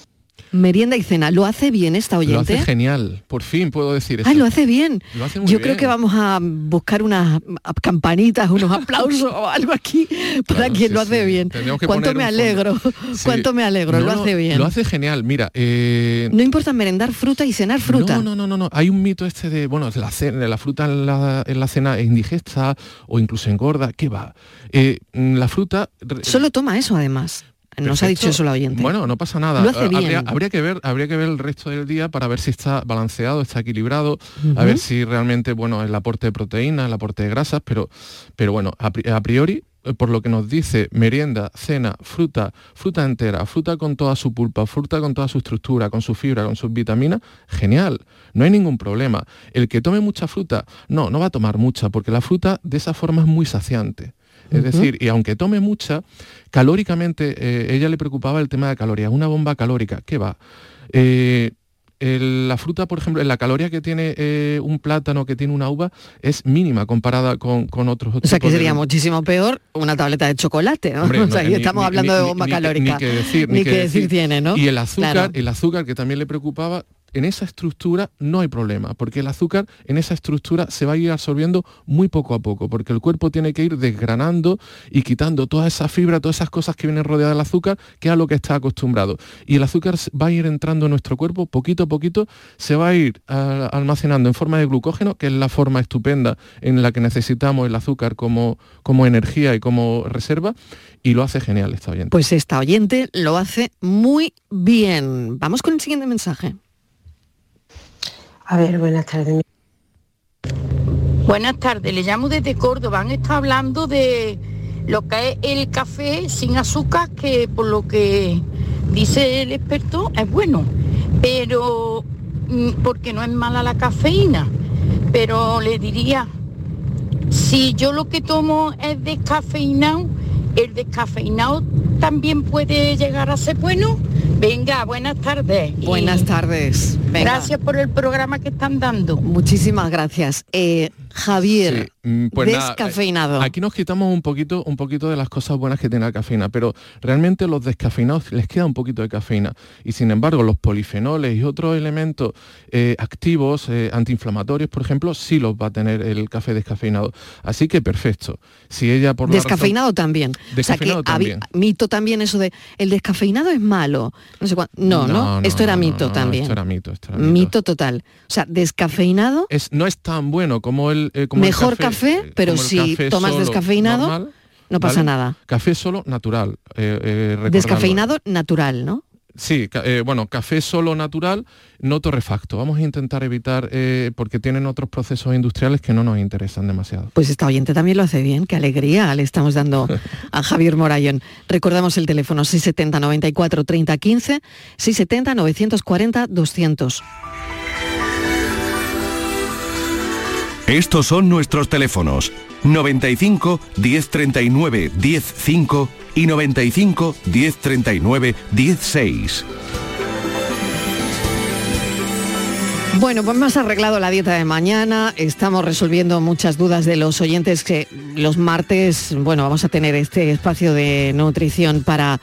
Merienda y cena. ¿Lo hace bien esta Lo oyente? hace genial, por fin puedo decir eso. Ay, lo hace bien. Lo hace muy Yo bien. creo que vamos a buscar unas campanitas, unos aplausos o algo aquí para Claro, quien sí, lo hace sí. bien. Que Cuánto me alegro, Sí. cuánto me alegro, lo hace bien. Lo hace genial. Mira, eh, No importa merendar fruta y cenar fruta. No, no, no, no, no. Hay un mito este de, bueno, la, cena, la fruta en la, en la cena es indigesta o incluso engorda. ¿Qué va? Eh, mm, la fruta... Solo toma eso además. Nos ha Perfecto. dicho eso la oyente. Bueno, no pasa nada. Lo hace Ah, Habría, que ver, habría que ver el resto del día para ver si está balanceado, está equilibrado, a ver si realmente, bueno, el aporte de proteínas, el aporte de grasas, pero, pero bueno, a priori, eh, por lo que nos dice merienda, cena, fruta, fruta entera, fruta con toda su pulpa, fruta con toda su estructura, con su fibra, con sus vitaminas, genial, no hay ningún problema. El que tome mucha fruta, no, no va a tomar mucha, porque la fruta de esa forma es muy saciante. Es decir, y aunque tome mucha, calóricamente, eh, ella le preocupaba el tema de calorías, una bomba calórica, ¿qué va? Eh, el- la fruta, por ejemplo, la caloría que tiene eh, un plátano, que tiene una uva, es mínima comparada con, con otros O sea que de- sería muchísimo peor una tableta de chocolate, ¿no? Hombre, o sea, no, ahí ni- estamos ni- hablando ni- de bomba que- calórica. Ni que decir, Ni que decir tiene, ¿no? Y el azúcar, Claro. el azúcar que también le preocupaba, en esa estructura no hay problema, porque el azúcar en esa estructura se va a ir absorbiendo muy poco a poco, porque el cuerpo tiene que ir desgranando y quitando toda esa fibra, todas esas cosas que vienen rodeadas del azúcar, que es a lo que está acostumbrado. Y el azúcar va a ir entrando en nuestro cuerpo poquito a poquito, se va a ir ah, almacenando en forma de glucógeno, que es la forma estupenda en la que necesitamos el azúcar como, como energía y como reserva, y lo hace genial esta oyente. Pues esta oyente lo hace muy bien. Vamos con el siguiente mensaje. A ver, buenas tardes. Buenas tardes, le llamo desde Córdoba. Han estado hablando de lo que es el café sin azúcar, que por lo que dice el experto es bueno, pero mm, porque no es mala la cafeína. Pero le diría, si yo lo que tomo es descafeinado, el descafeinado también puede llegar a ser bueno. Venga, buenas tardes. Buenas tardes. Venga. Gracias por el programa que están dando. Muchísimas gracias. Eh, Javier, Mm, pues nada, descafeinado. Aquí nos quitamos un poquito, un poquito de las cosas buenas que tiene la cafeína, pero realmente los descafeinados les queda un poquito de cafeína. Y sin embargo, los polifenoles y otros elementos eh, activos, eh, antiinflamatorios, por ejemplo, sí los va a tener el café descafeinado. Así que perfecto. Si ella por razón- Descafeinado también. Descafeinado o sea, que también. mito también eso de el descafeinado es malo. No sé cuán- No, no, esto era mito también. Esto era mito, esto era mito. mito. total. O sea, descafeinado, Es, no es tan bueno como el eh, como el mejor café, eh, pero si café tomas descafeinado, normal, no pasa ¿vale? nada. Café solo natural. eh. Descafeinado natural, ¿no? Sí, eh, bueno, café solo natural, no torrefacto. Vamos a intentar evitar, eh, porque tienen otros procesos industriales que no nos interesan demasiado. Pues esta oyente también lo hace bien, qué alegría le estamos dando a Javier Morayón. Recordamos el teléfono 670 94 30 15, 670 940 200. Estos son nuestros teléfonos 95 1039 105 y 95 1039 16. Bueno, pues más arreglado la dieta de mañana, estamos resolviendo muchas dudas de los oyentes que los martes, bueno, vamos a tener este espacio de nutrición para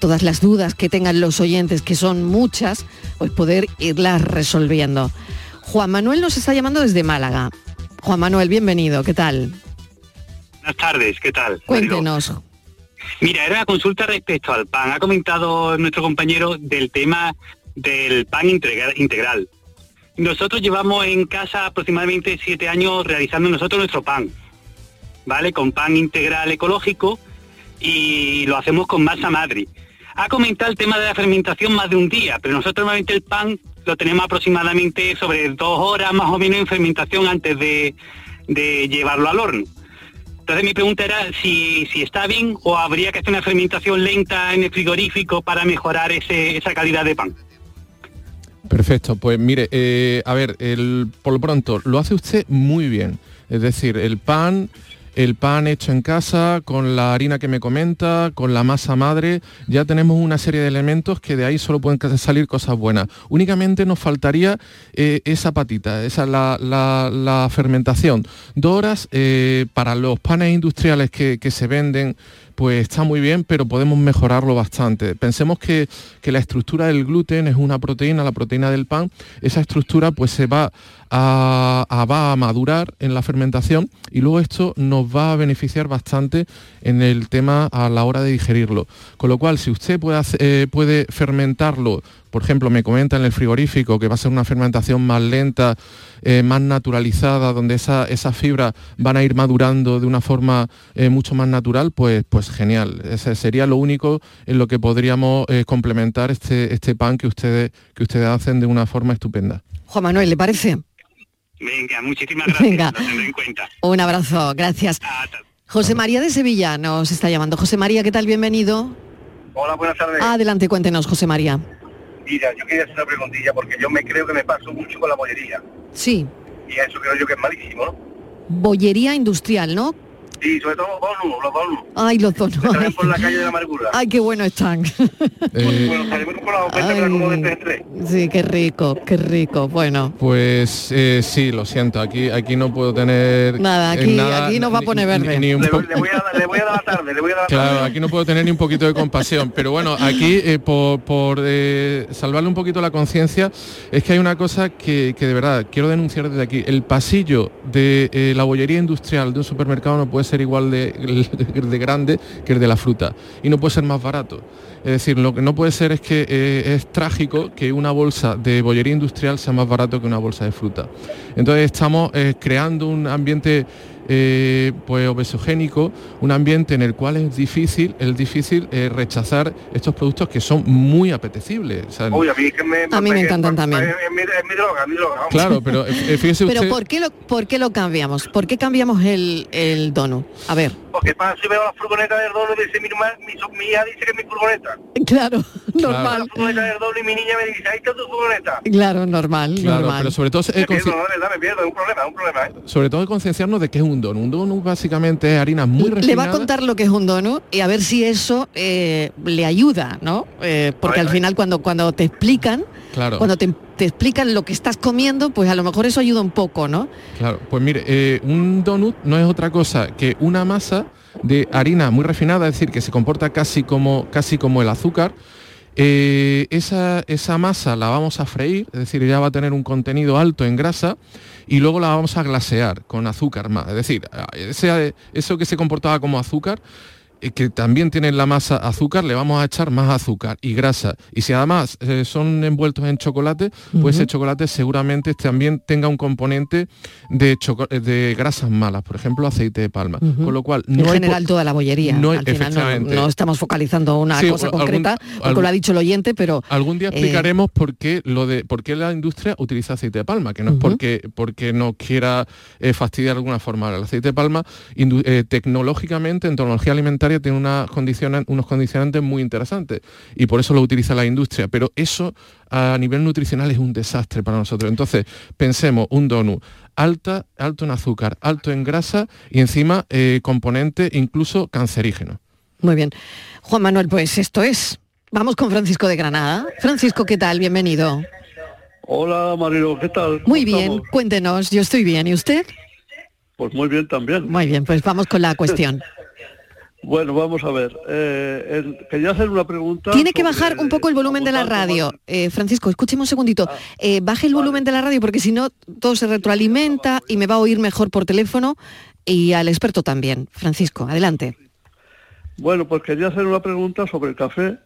todas las dudas que tengan los oyentes, que son muchas, pues poder irlas resolviendo. Juan Manuel nos está llamando desde Málaga. Juan Manuel, bienvenido, ¿qué tal? Buenas tardes, ¿qué tal? Cuéntenos. Mira, era una consulta respecto al pan. Ha comentado nuestro compañero del tema del pan integra- integral. Nosotros llevamos en casa aproximadamente siete años realizando nosotros nuestro pan, ¿vale? Con pan integral ecológico y lo hacemos con masa madre. Ha comentado el tema de la fermentación más de un día, pero nosotros normalmente el pan lo tenemos aproximadamente sobre dos horas más o menos en fermentación antes de, de llevarlo al horno. Entonces mi pregunta era si, si está bien o habría que hacer una fermentación lenta en el frigorífico para mejorar ese- esa calidad de pan. Perfecto, pues mire, eh, a ver, el- por lo pronto, lo hace usted muy bien. Es decir, el pan, el pan hecho en casa, con la harina que me comenta, con la masa madre, ya tenemos una serie de elementos que de ahí solo pueden salir cosas buenas. Únicamente nos faltaría eh, esa patita, esa la fermentación. Dos horas eh, para los panes industriales que, que se venden pues está muy bien, pero podemos mejorarlo bastante. Pensemos que, que la estructura del gluten es una proteína, la proteína del pan, esa estructura pues se va a, va a madurar en la fermentación y luego esto nos va a beneficiar bastante en el tema a la hora de digerirlo. Con lo cual, si usted puede, eh, puede fermentarlo, por ejemplo, me comenta en el frigorífico que va a ser una fermentación más lenta, eh, más naturalizada, donde esa- esas fibras van a ir madurando de una forma eh, mucho más natural, pues, pues genial. Ese sería lo único en lo que podríamos eh, complementar este, este pan que ustedes, que ustedes hacen de una forma estupenda. Juan Manuel, ¿le parece? Venga, muchísimas gracias, Venga. lo en cuenta. Un abrazo, gracias. José María de Sevilla nos está llamando. José María, ¿qué tal? Bienvenido. Hola, buenas tardes. Adelante, cuéntenos, José María. Mira, yo quería hacer una preguntilla porque yo me creo que me paso mucho con la bollería. Sí, Y eso creo yo que es malísimo, ¿no? bollería industrial, ¿no? Y sobre todo los donuts, los donuts. Ay, los donos. traen por la calle de la amargura. Ay, qué bueno están. Bueno, salimos con la oferta, pero como de tres en tres. Sí, qué rico, qué rico. Bueno, Pues eh, sí, lo siento, aquí, aquí no puedo tener... nada, eh, aquí, nada, aquí nos va a poner ni- verde. ni un Le, voy a, dar- le voy a dar la tarde, le voy a dar la Claro, tarde. aquí no puedo tener ni un poquito de compasión, pero bueno, aquí eh, por, por, eh, salvarle un poquito la conciencia, es que hay una cosa que, que de verdad quiero denunciar desde aquí. El pasillo de eh, la bollería industrial de un supermercado no puede ser igual de, de grande que el de la fruta y no puede ser más barato. Es decir, lo que no puede ser es que eh, es trágico que una bolsa de bollería industrial sea más barato que una bolsa de fruta. Entonces estamos eh, creando un ambiente eh, pues obesogénico, un ambiente en el cual es difícil, es difícil eh, rechazar estos productos que son muy apetecibles. O sea, Uy, a mí, que me, A mí me encantan también. Es, es mi, es mi droga, es mi droga. vamos. Claro, pero eh, fíjese Pero usted. ¿por qué lo, por qué lo cambiamos? ¿Por qué cambiamos el, el donut? A ver, Porque para si veo la furgoneta del dono y dice mi, herma- mi, so- mi hija dice que es mi furgoneta. claro, La normal. furgoneta del dono y mi niña me dice, ahí está tu furgoneta. Claro, normal, Claro, normal. pero sobre todo, eh, Me pierdo, consci- no, verdad, me pierdo, es un problema, es un problema, ¿eh? sobre todo concienciarnos de que es un donut. Un donut básicamente es harina muy Le va refinada. a contar lo que es un donut y a ver si eso eh, le ayuda, ¿no? Eh, porque al final cuando, cuando te explican, Claro. cuando te, te explican lo que estás comiendo, pues a lo mejor eso ayuda un poco, ¿no? Claro, pues mire, eh, un donut no es otra cosa que una masa de harina muy refinada, es decir, que se comporta casi como, casi como el azúcar. Eh, esa, esa masa la vamos a freír, es decir, ya va a tener un contenido alto en grasa y luego la vamos a glasear con azúcar más. Es decir, ese- eso que se comportaba como azúcar, que también tiene en la masa azúcar, le vamos a echar más azúcar y grasa. Y si además eh, son envueltos en chocolate, pues ese Ujú. chocolate seguramente también tenga un componente de, choco- de grasas malas, por ejemplo, aceite de palma. Con lo cual, en no hay general toda la bollería. no hay- al final no, efectivamente. no estamos focalizando una Sí, cosa algún- concreta, porque algún- lo ha dicho el oyente, pero Algún día eh, explicaremos por qué lo de por qué la industria utiliza aceite de palma, que no es porque porque no quiera eh, fastidiar de alguna forma. El aceite de palma eh, tecnológicamente en tecnología alimentaria tiene una condiciona- unos condicionantes muy interesantes y por eso lo utiliza la industria. Pero eso a nivel nutricional es un desastre para nosotros. Entonces pensemos un donut alta, alto en azúcar, alto en grasa y encima eh, componente incluso cancerígeno. muy bien. Juan Manuel, pues esto es. Vamos con Francisco de Granada. Francisco, ¿qué tal? Bienvenido. Hola Marilo, ¿qué tal? ¿Cómo Muy bien, estamos? cuéntenos, yo estoy bien, ¿y usted? Pues muy bien también. Muy bien, pues vamos con la cuestión. Bueno, vamos a ver. eh, el- quería hacer una pregunta. Tiene que sobre- bajar un poco el volumen de la radio. Eh, Francisco, escúcheme un segundito. Eh, baje el volumen de la radio porque si no todo se retroalimenta y me va a oír mejor por teléfono y al experto también. Francisco, adelante. Bueno, pues quería hacer una pregunta sobre el café,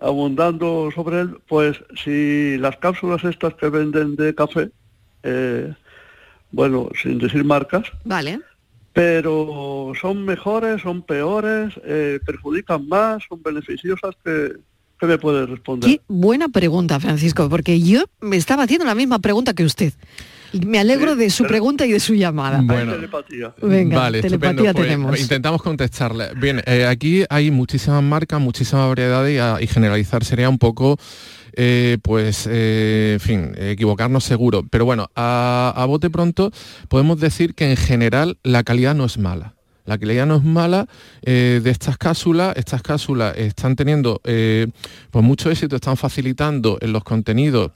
abundando sobre él. Pues si las cápsulas estas que venden de café, eh, bueno, sin decir marcas, Vale. Pero son mejores, son peores, eh, perjudican más, son beneficiosas, que, ¿qué me puede responder? Qué buena pregunta, Francisco, porque yo me estaba haciendo la misma pregunta que usted. Y me alegro de su pregunta y de su llamada. Bueno, Venga, vale, telepatía estupendo. Pues, tenemos. intentamos contestarle. Bien, eh, aquí hay muchísimas marcas, muchísimas variedades y, a- y generalizar sería un poco, eh, pues, eh, en fin, equivocarnos seguro. Pero bueno, a, a bote pronto podemos decir que en general la calidad no es mala. La calidad no es mala eh, de estas cápsulas. Estas cápsulas están teniendo eh, pues mucho éxito, están facilitando en los contenidos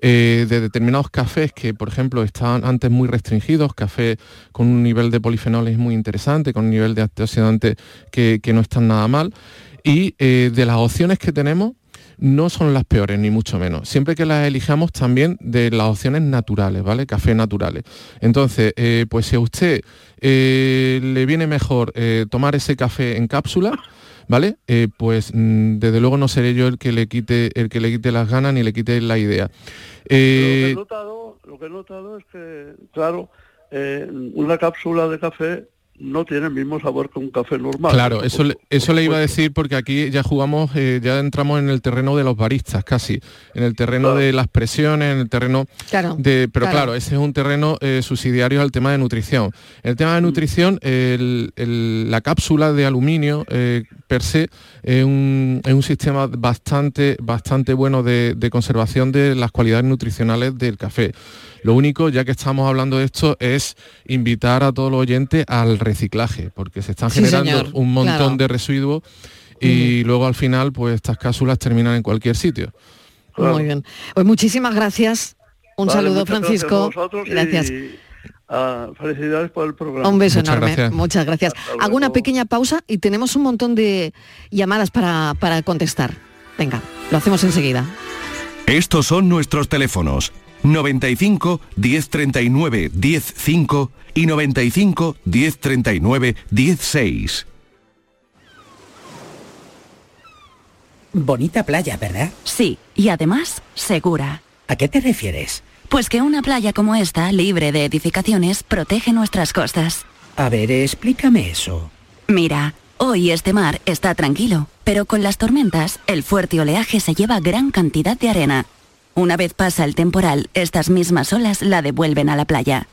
de determinados cafés que, por ejemplo, estaban antes muy restringidos, café con un nivel de polifenoles muy interesante, con un nivel de antioxidantes que, no están nada mal. Y de las opciones que tenemos, no son las peores, ni mucho menos. Siempre que las elijamos también de las opciones naturales, ¿vale? Café naturales. Entonces, eh, pues si a usted eh, le viene mejor eh, tomar ese café en cápsula, ¿vale? Eh, pues mm, desde luego no seré yo el que le quite, el que le quite las ganas ni le quite la idea. Eh, Lo que he notado, lo que he notado es que, claro, eh, una cápsula de café no tiene el mismo sabor que un café normal. Claro, eso, le- eso le iba a decir porque aquí ya jugamos, eh, ya entramos en el terreno de los baristas casi, en el terreno de las presiones, en el terreno Claro, de... Pero claro. claro, ese es un terreno eh, subsidiario al tema de nutrición. El tema de nutrición, el- el- la cápsula de aluminio eh, per se es un, es un sistema bastante, bastante bueno de, de conservación de las cualidades nutricionales del café. Lo único, ya que estamos hablando de esto, es invitar a todos los oyentes al reciclaje, porque se están Sí, generando señor, un montón claro. de residuos y luego al final, pues estas cápsulas terminan en cualquier sitio. Muy bien. Pues muchísimas gracias. Un Vale, saludo, muchas Francisco. Gracias. y, Gracias. felicidades por el programa. Un beso enorme. Muchas gracias. Hago una pequeña pausa y tenemos un montón de llamadas para, para contestar. Venga, lo hacemos enseguida. Estos son nuestros teléfonos 95 1039 105 y 95 1039 16. Bonita playa, ¿verdad? Sí, y además segura. ¿A qué te refieres? Pues que una playa como esta, libre de edificaciones, protege nuestras costas. A ver, explícame eso. Mira, hoy este mar está tranquilo, pero con las tormentas, el fuerte oleaje se lleva gran cantidad de arena. Una vez pasa el temporal, estas mismas olas la devuelven a la playa.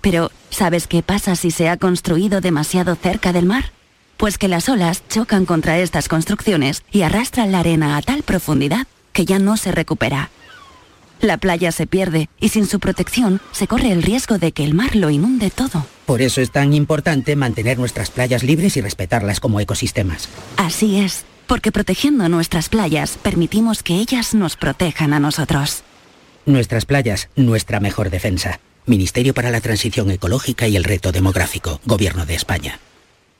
Pero, ¿sabes qué pasa si se ha construido demasiado cerca del mar? Pues que las olas chocan contra estas construcciones y arrastran la arena a tal profundidad que ya no se recupera. La playa se pierde y sin su protección se corre el riesgo de que el mar lo inunde todo. Por eso es tan importante mantener nuestras playas libres y respetarlas como ecosistemas. Así es, porque protegiendo nuestras playas permitimos que ellas nos protejan a nosotros. Nuestras playas, nuestra mejor defensa. Ministerio para la Transición Ecológica y el Reto Demográfico, Gobierno de España.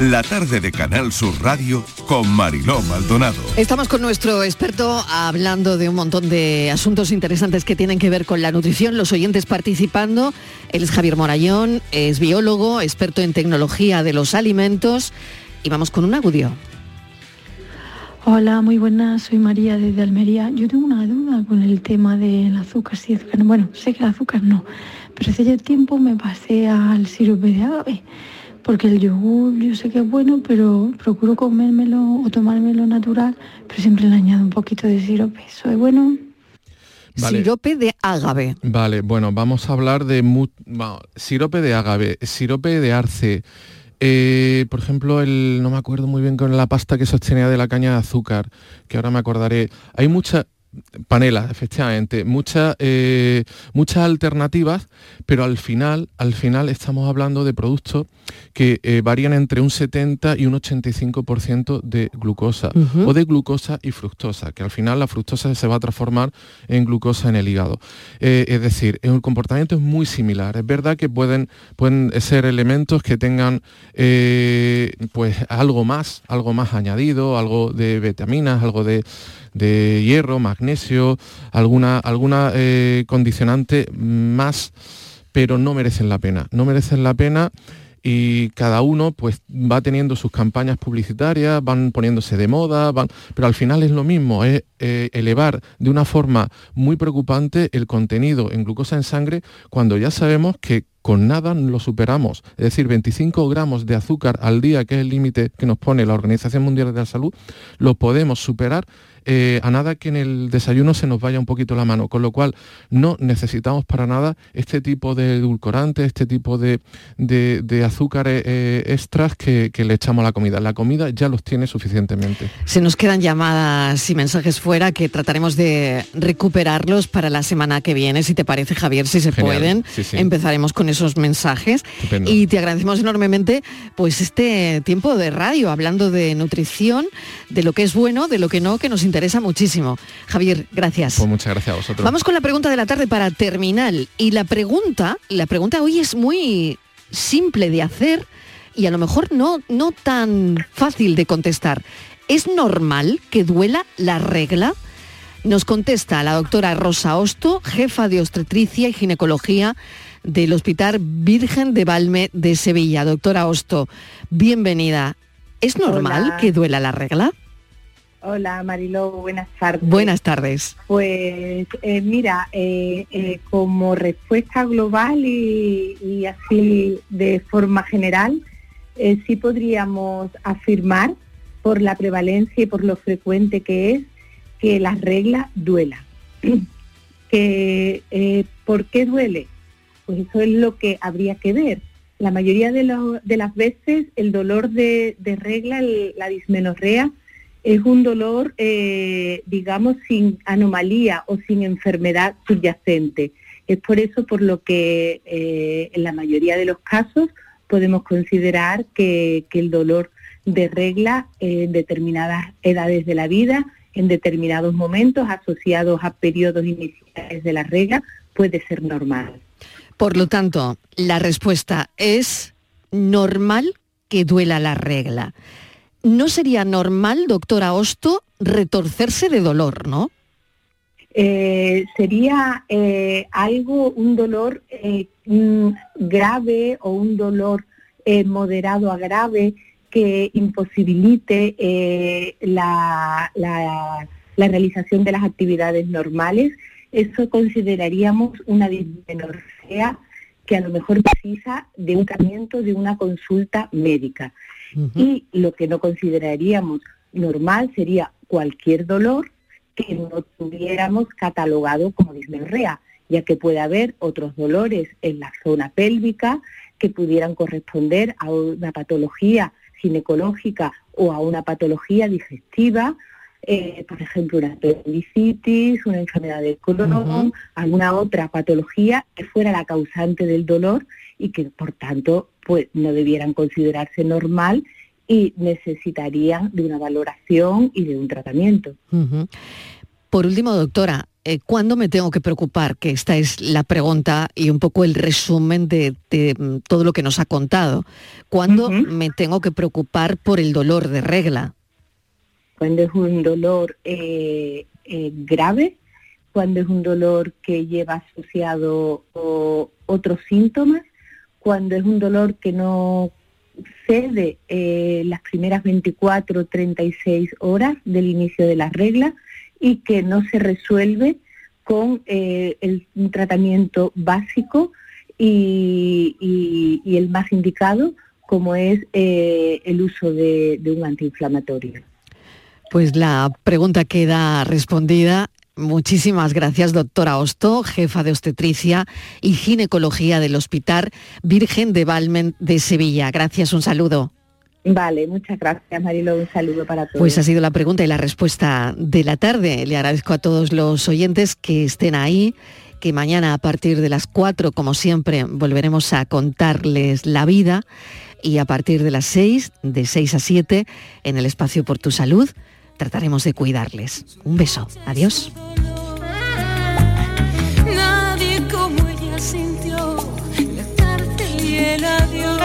La tarde de Canal Sur Radio con Mariló Maldonado. Estamos con nuestro experto hablando de un montón de asuntos interesantes que tienen que ver con la nutrición, los oyentes participando. Él es Javier Morayón, es biólogo, experto en tecnología de los alimentos. Y vamos con un audio. Hola, muy buenas, soy María desde Almería. Yo tengo una duda con el tema del azúcar, sí, azúcar. no. Bueno, sé que el azúcar no, pero hace ya tiempo me pasé al sirope de agave, porque el yogur yo sé que es bueno, pero procuro comérmelo o tomármelo natural, pero siempre le añado un poquito de sirope. ¿Eso es bueno? Vale. Sirope de ágave. Vale, bueno, vamos a hablar de mu- vamos, sirope de agave, sirope de arce. eh, por ejemplo, el, no me acuerdo muy bien con la pasta que sostenía de la caña de azúcar, que ahora me acordaré. Hay mucha panela, efectivamente, muchas eh, muchas alternativas, pero al final, al final estamos hablando de productos que eh, varían entre un 70 y un 85% de glucosa o de glucosa y fructosa, que al final la fructosa se va a transformar en glucosa en el hígado. Eh, es decir, el comportamiento es muy similar. Es verdad que pueden, pueden ser elementos que tengan pues algo más, algo más añadido, algo de vitaminas, algo de, de hierro, magnesio, alguna, alguna eh, condicionante más, pero no merecen la pena. No merecen la pena y cada uno pues va teniendo sus campañas publicitarias, van poniéndose de moda, van, pero al final es lo mismo, es eh, elevar de una forma muy preocupante el contenido en glucosa en sangre cuando ya sabemos que con nada lo superamos. Es decir, 25 gramos de azúcar al día, que es el límite que nos pone la Organización Mundial de la Salud, lo podemos superar eh, a nada que en el desayuno se nos vaya un poquito la mano, con lo cual no necesitamos para nada este tipo de edulcorantes, este tipo de, de- de azúcares eh, extras que, que le echamos a la comida. La comida ya los tiene suficientemente. Se nos quedan llamadas y mensajes fuera que trataremos de recuperarlos para la semana que viene, si te parece, Javier, si se Genial. pueden. Sí, sí. Empezaremos con esos mensajes. Estupendo. Y te agradecemos enormemente pues este tiempo de radio, hablando de nutrición, de lo que es bueno, de lo que no, que nos interesa muchísimo. Javier, gracias. Pues muchas gracias a vosotros. Vamos con la pregunta de la tarde para terminar. Y la pregunta, la pregunta hoy es muy simple de hacer y a lo mejor no, no tan fácil de contestar. ¿Es normal que duela la regla? Nos contesta la doctora Rosa Osto, jefa de obstetricia y ginecología del Hospital Virgen de Valme de Sevilla. Doctora Osto, bienvenida. ¿Es normal Hola. que duela la regla? Hola Mariló, buenas tardes. Buenas tardes. Pues eh, mira, eh, eh, como respuesta global y, y así de forma general, sí podríamos afirmar por la prevalencia y por lo frecuente que es que la regla duela. que, ¿Por qué duele? Pues eso es lo que habría que ver. La mayoría de, lo- de las veces el dolor de, de regla, el- la dismenorrea, es un dolor, eh, digamos, sin anomalía o sin enfermedad subyacente. Es por eso por lo que eh, en la mayoría de los casos podemos considerar que, que el dolor de regla en determinadas edades de la vida, en determinados momentos asociados a periodos iniciales de la regla, puede ser normal. Por lo tanto, la respuesta es normal que duela la regla. No sería normal, doctora Osto, retorcerse de dolor, ¿no? Eh, sería eh, algo, un dolor eh, mm, grave o un dolor eh, moderado a grave que imposibilite la realización de las actividades normales. Eso consideraríamos una dismenorrea que a lo mejor precisa de un tratamiento, de una consulta médica. Y lo que no consideraríamos normal sería cualquier dolor que no tuviéramos catalogado como dismenorrea, ya que puede haber otros dolores en la zona pélvica que pudieran corresponder a una patología ginecológica o a una patología digestiva, eh, por ejemplo, una apendicitis, una enfermedad del colon, alguna otra patología que fuera la causante del dolor y que, por tanto, pues no debieran considerarse normal y necesitarían de una valoración y de un tratamiento. Por último, doctora, eh, ¿cuándo me tengo que preocupar? Que esta es la pregunta y un poco el resumen de, de, mm, todo lo que nos ha contado. ¿Cuándo me tengo que preocupar por el dolor de regla? Cuando es un dolor eh, eh, grave, cuando es un dolor que lleva asociado o, otros síntomas, cuando es un dolor que no cede eh, las primeras 24 o 36 horas del inicio de la regla y que no se resuelve con eh, el, un tratamiento básico y, el más indicado, como es eh, el uso de un antiinflamatorio. Pues la pregunta queda respondida. Muchísimas gracias, doctora Osto, jefa de obstetricia y ginecología del Hospital Virgen de Valmen de Sevilla. Gracias, un saludo. Vale, muchas gracias Marilo, un saludo para todos. Pues ha sido la pregunta y la respuesta de la tarde. Le agradezco a todos los oyentes que estén ahí, que mañana a partir de las 4, como siempre, volveremos a contarles la vida y a partir de las 6, de 6 a 7, en el espacio por tu salud, trataremos de cuidarles. Un beso. Adiós. Nadie como ella sintió la tarde y el adiós.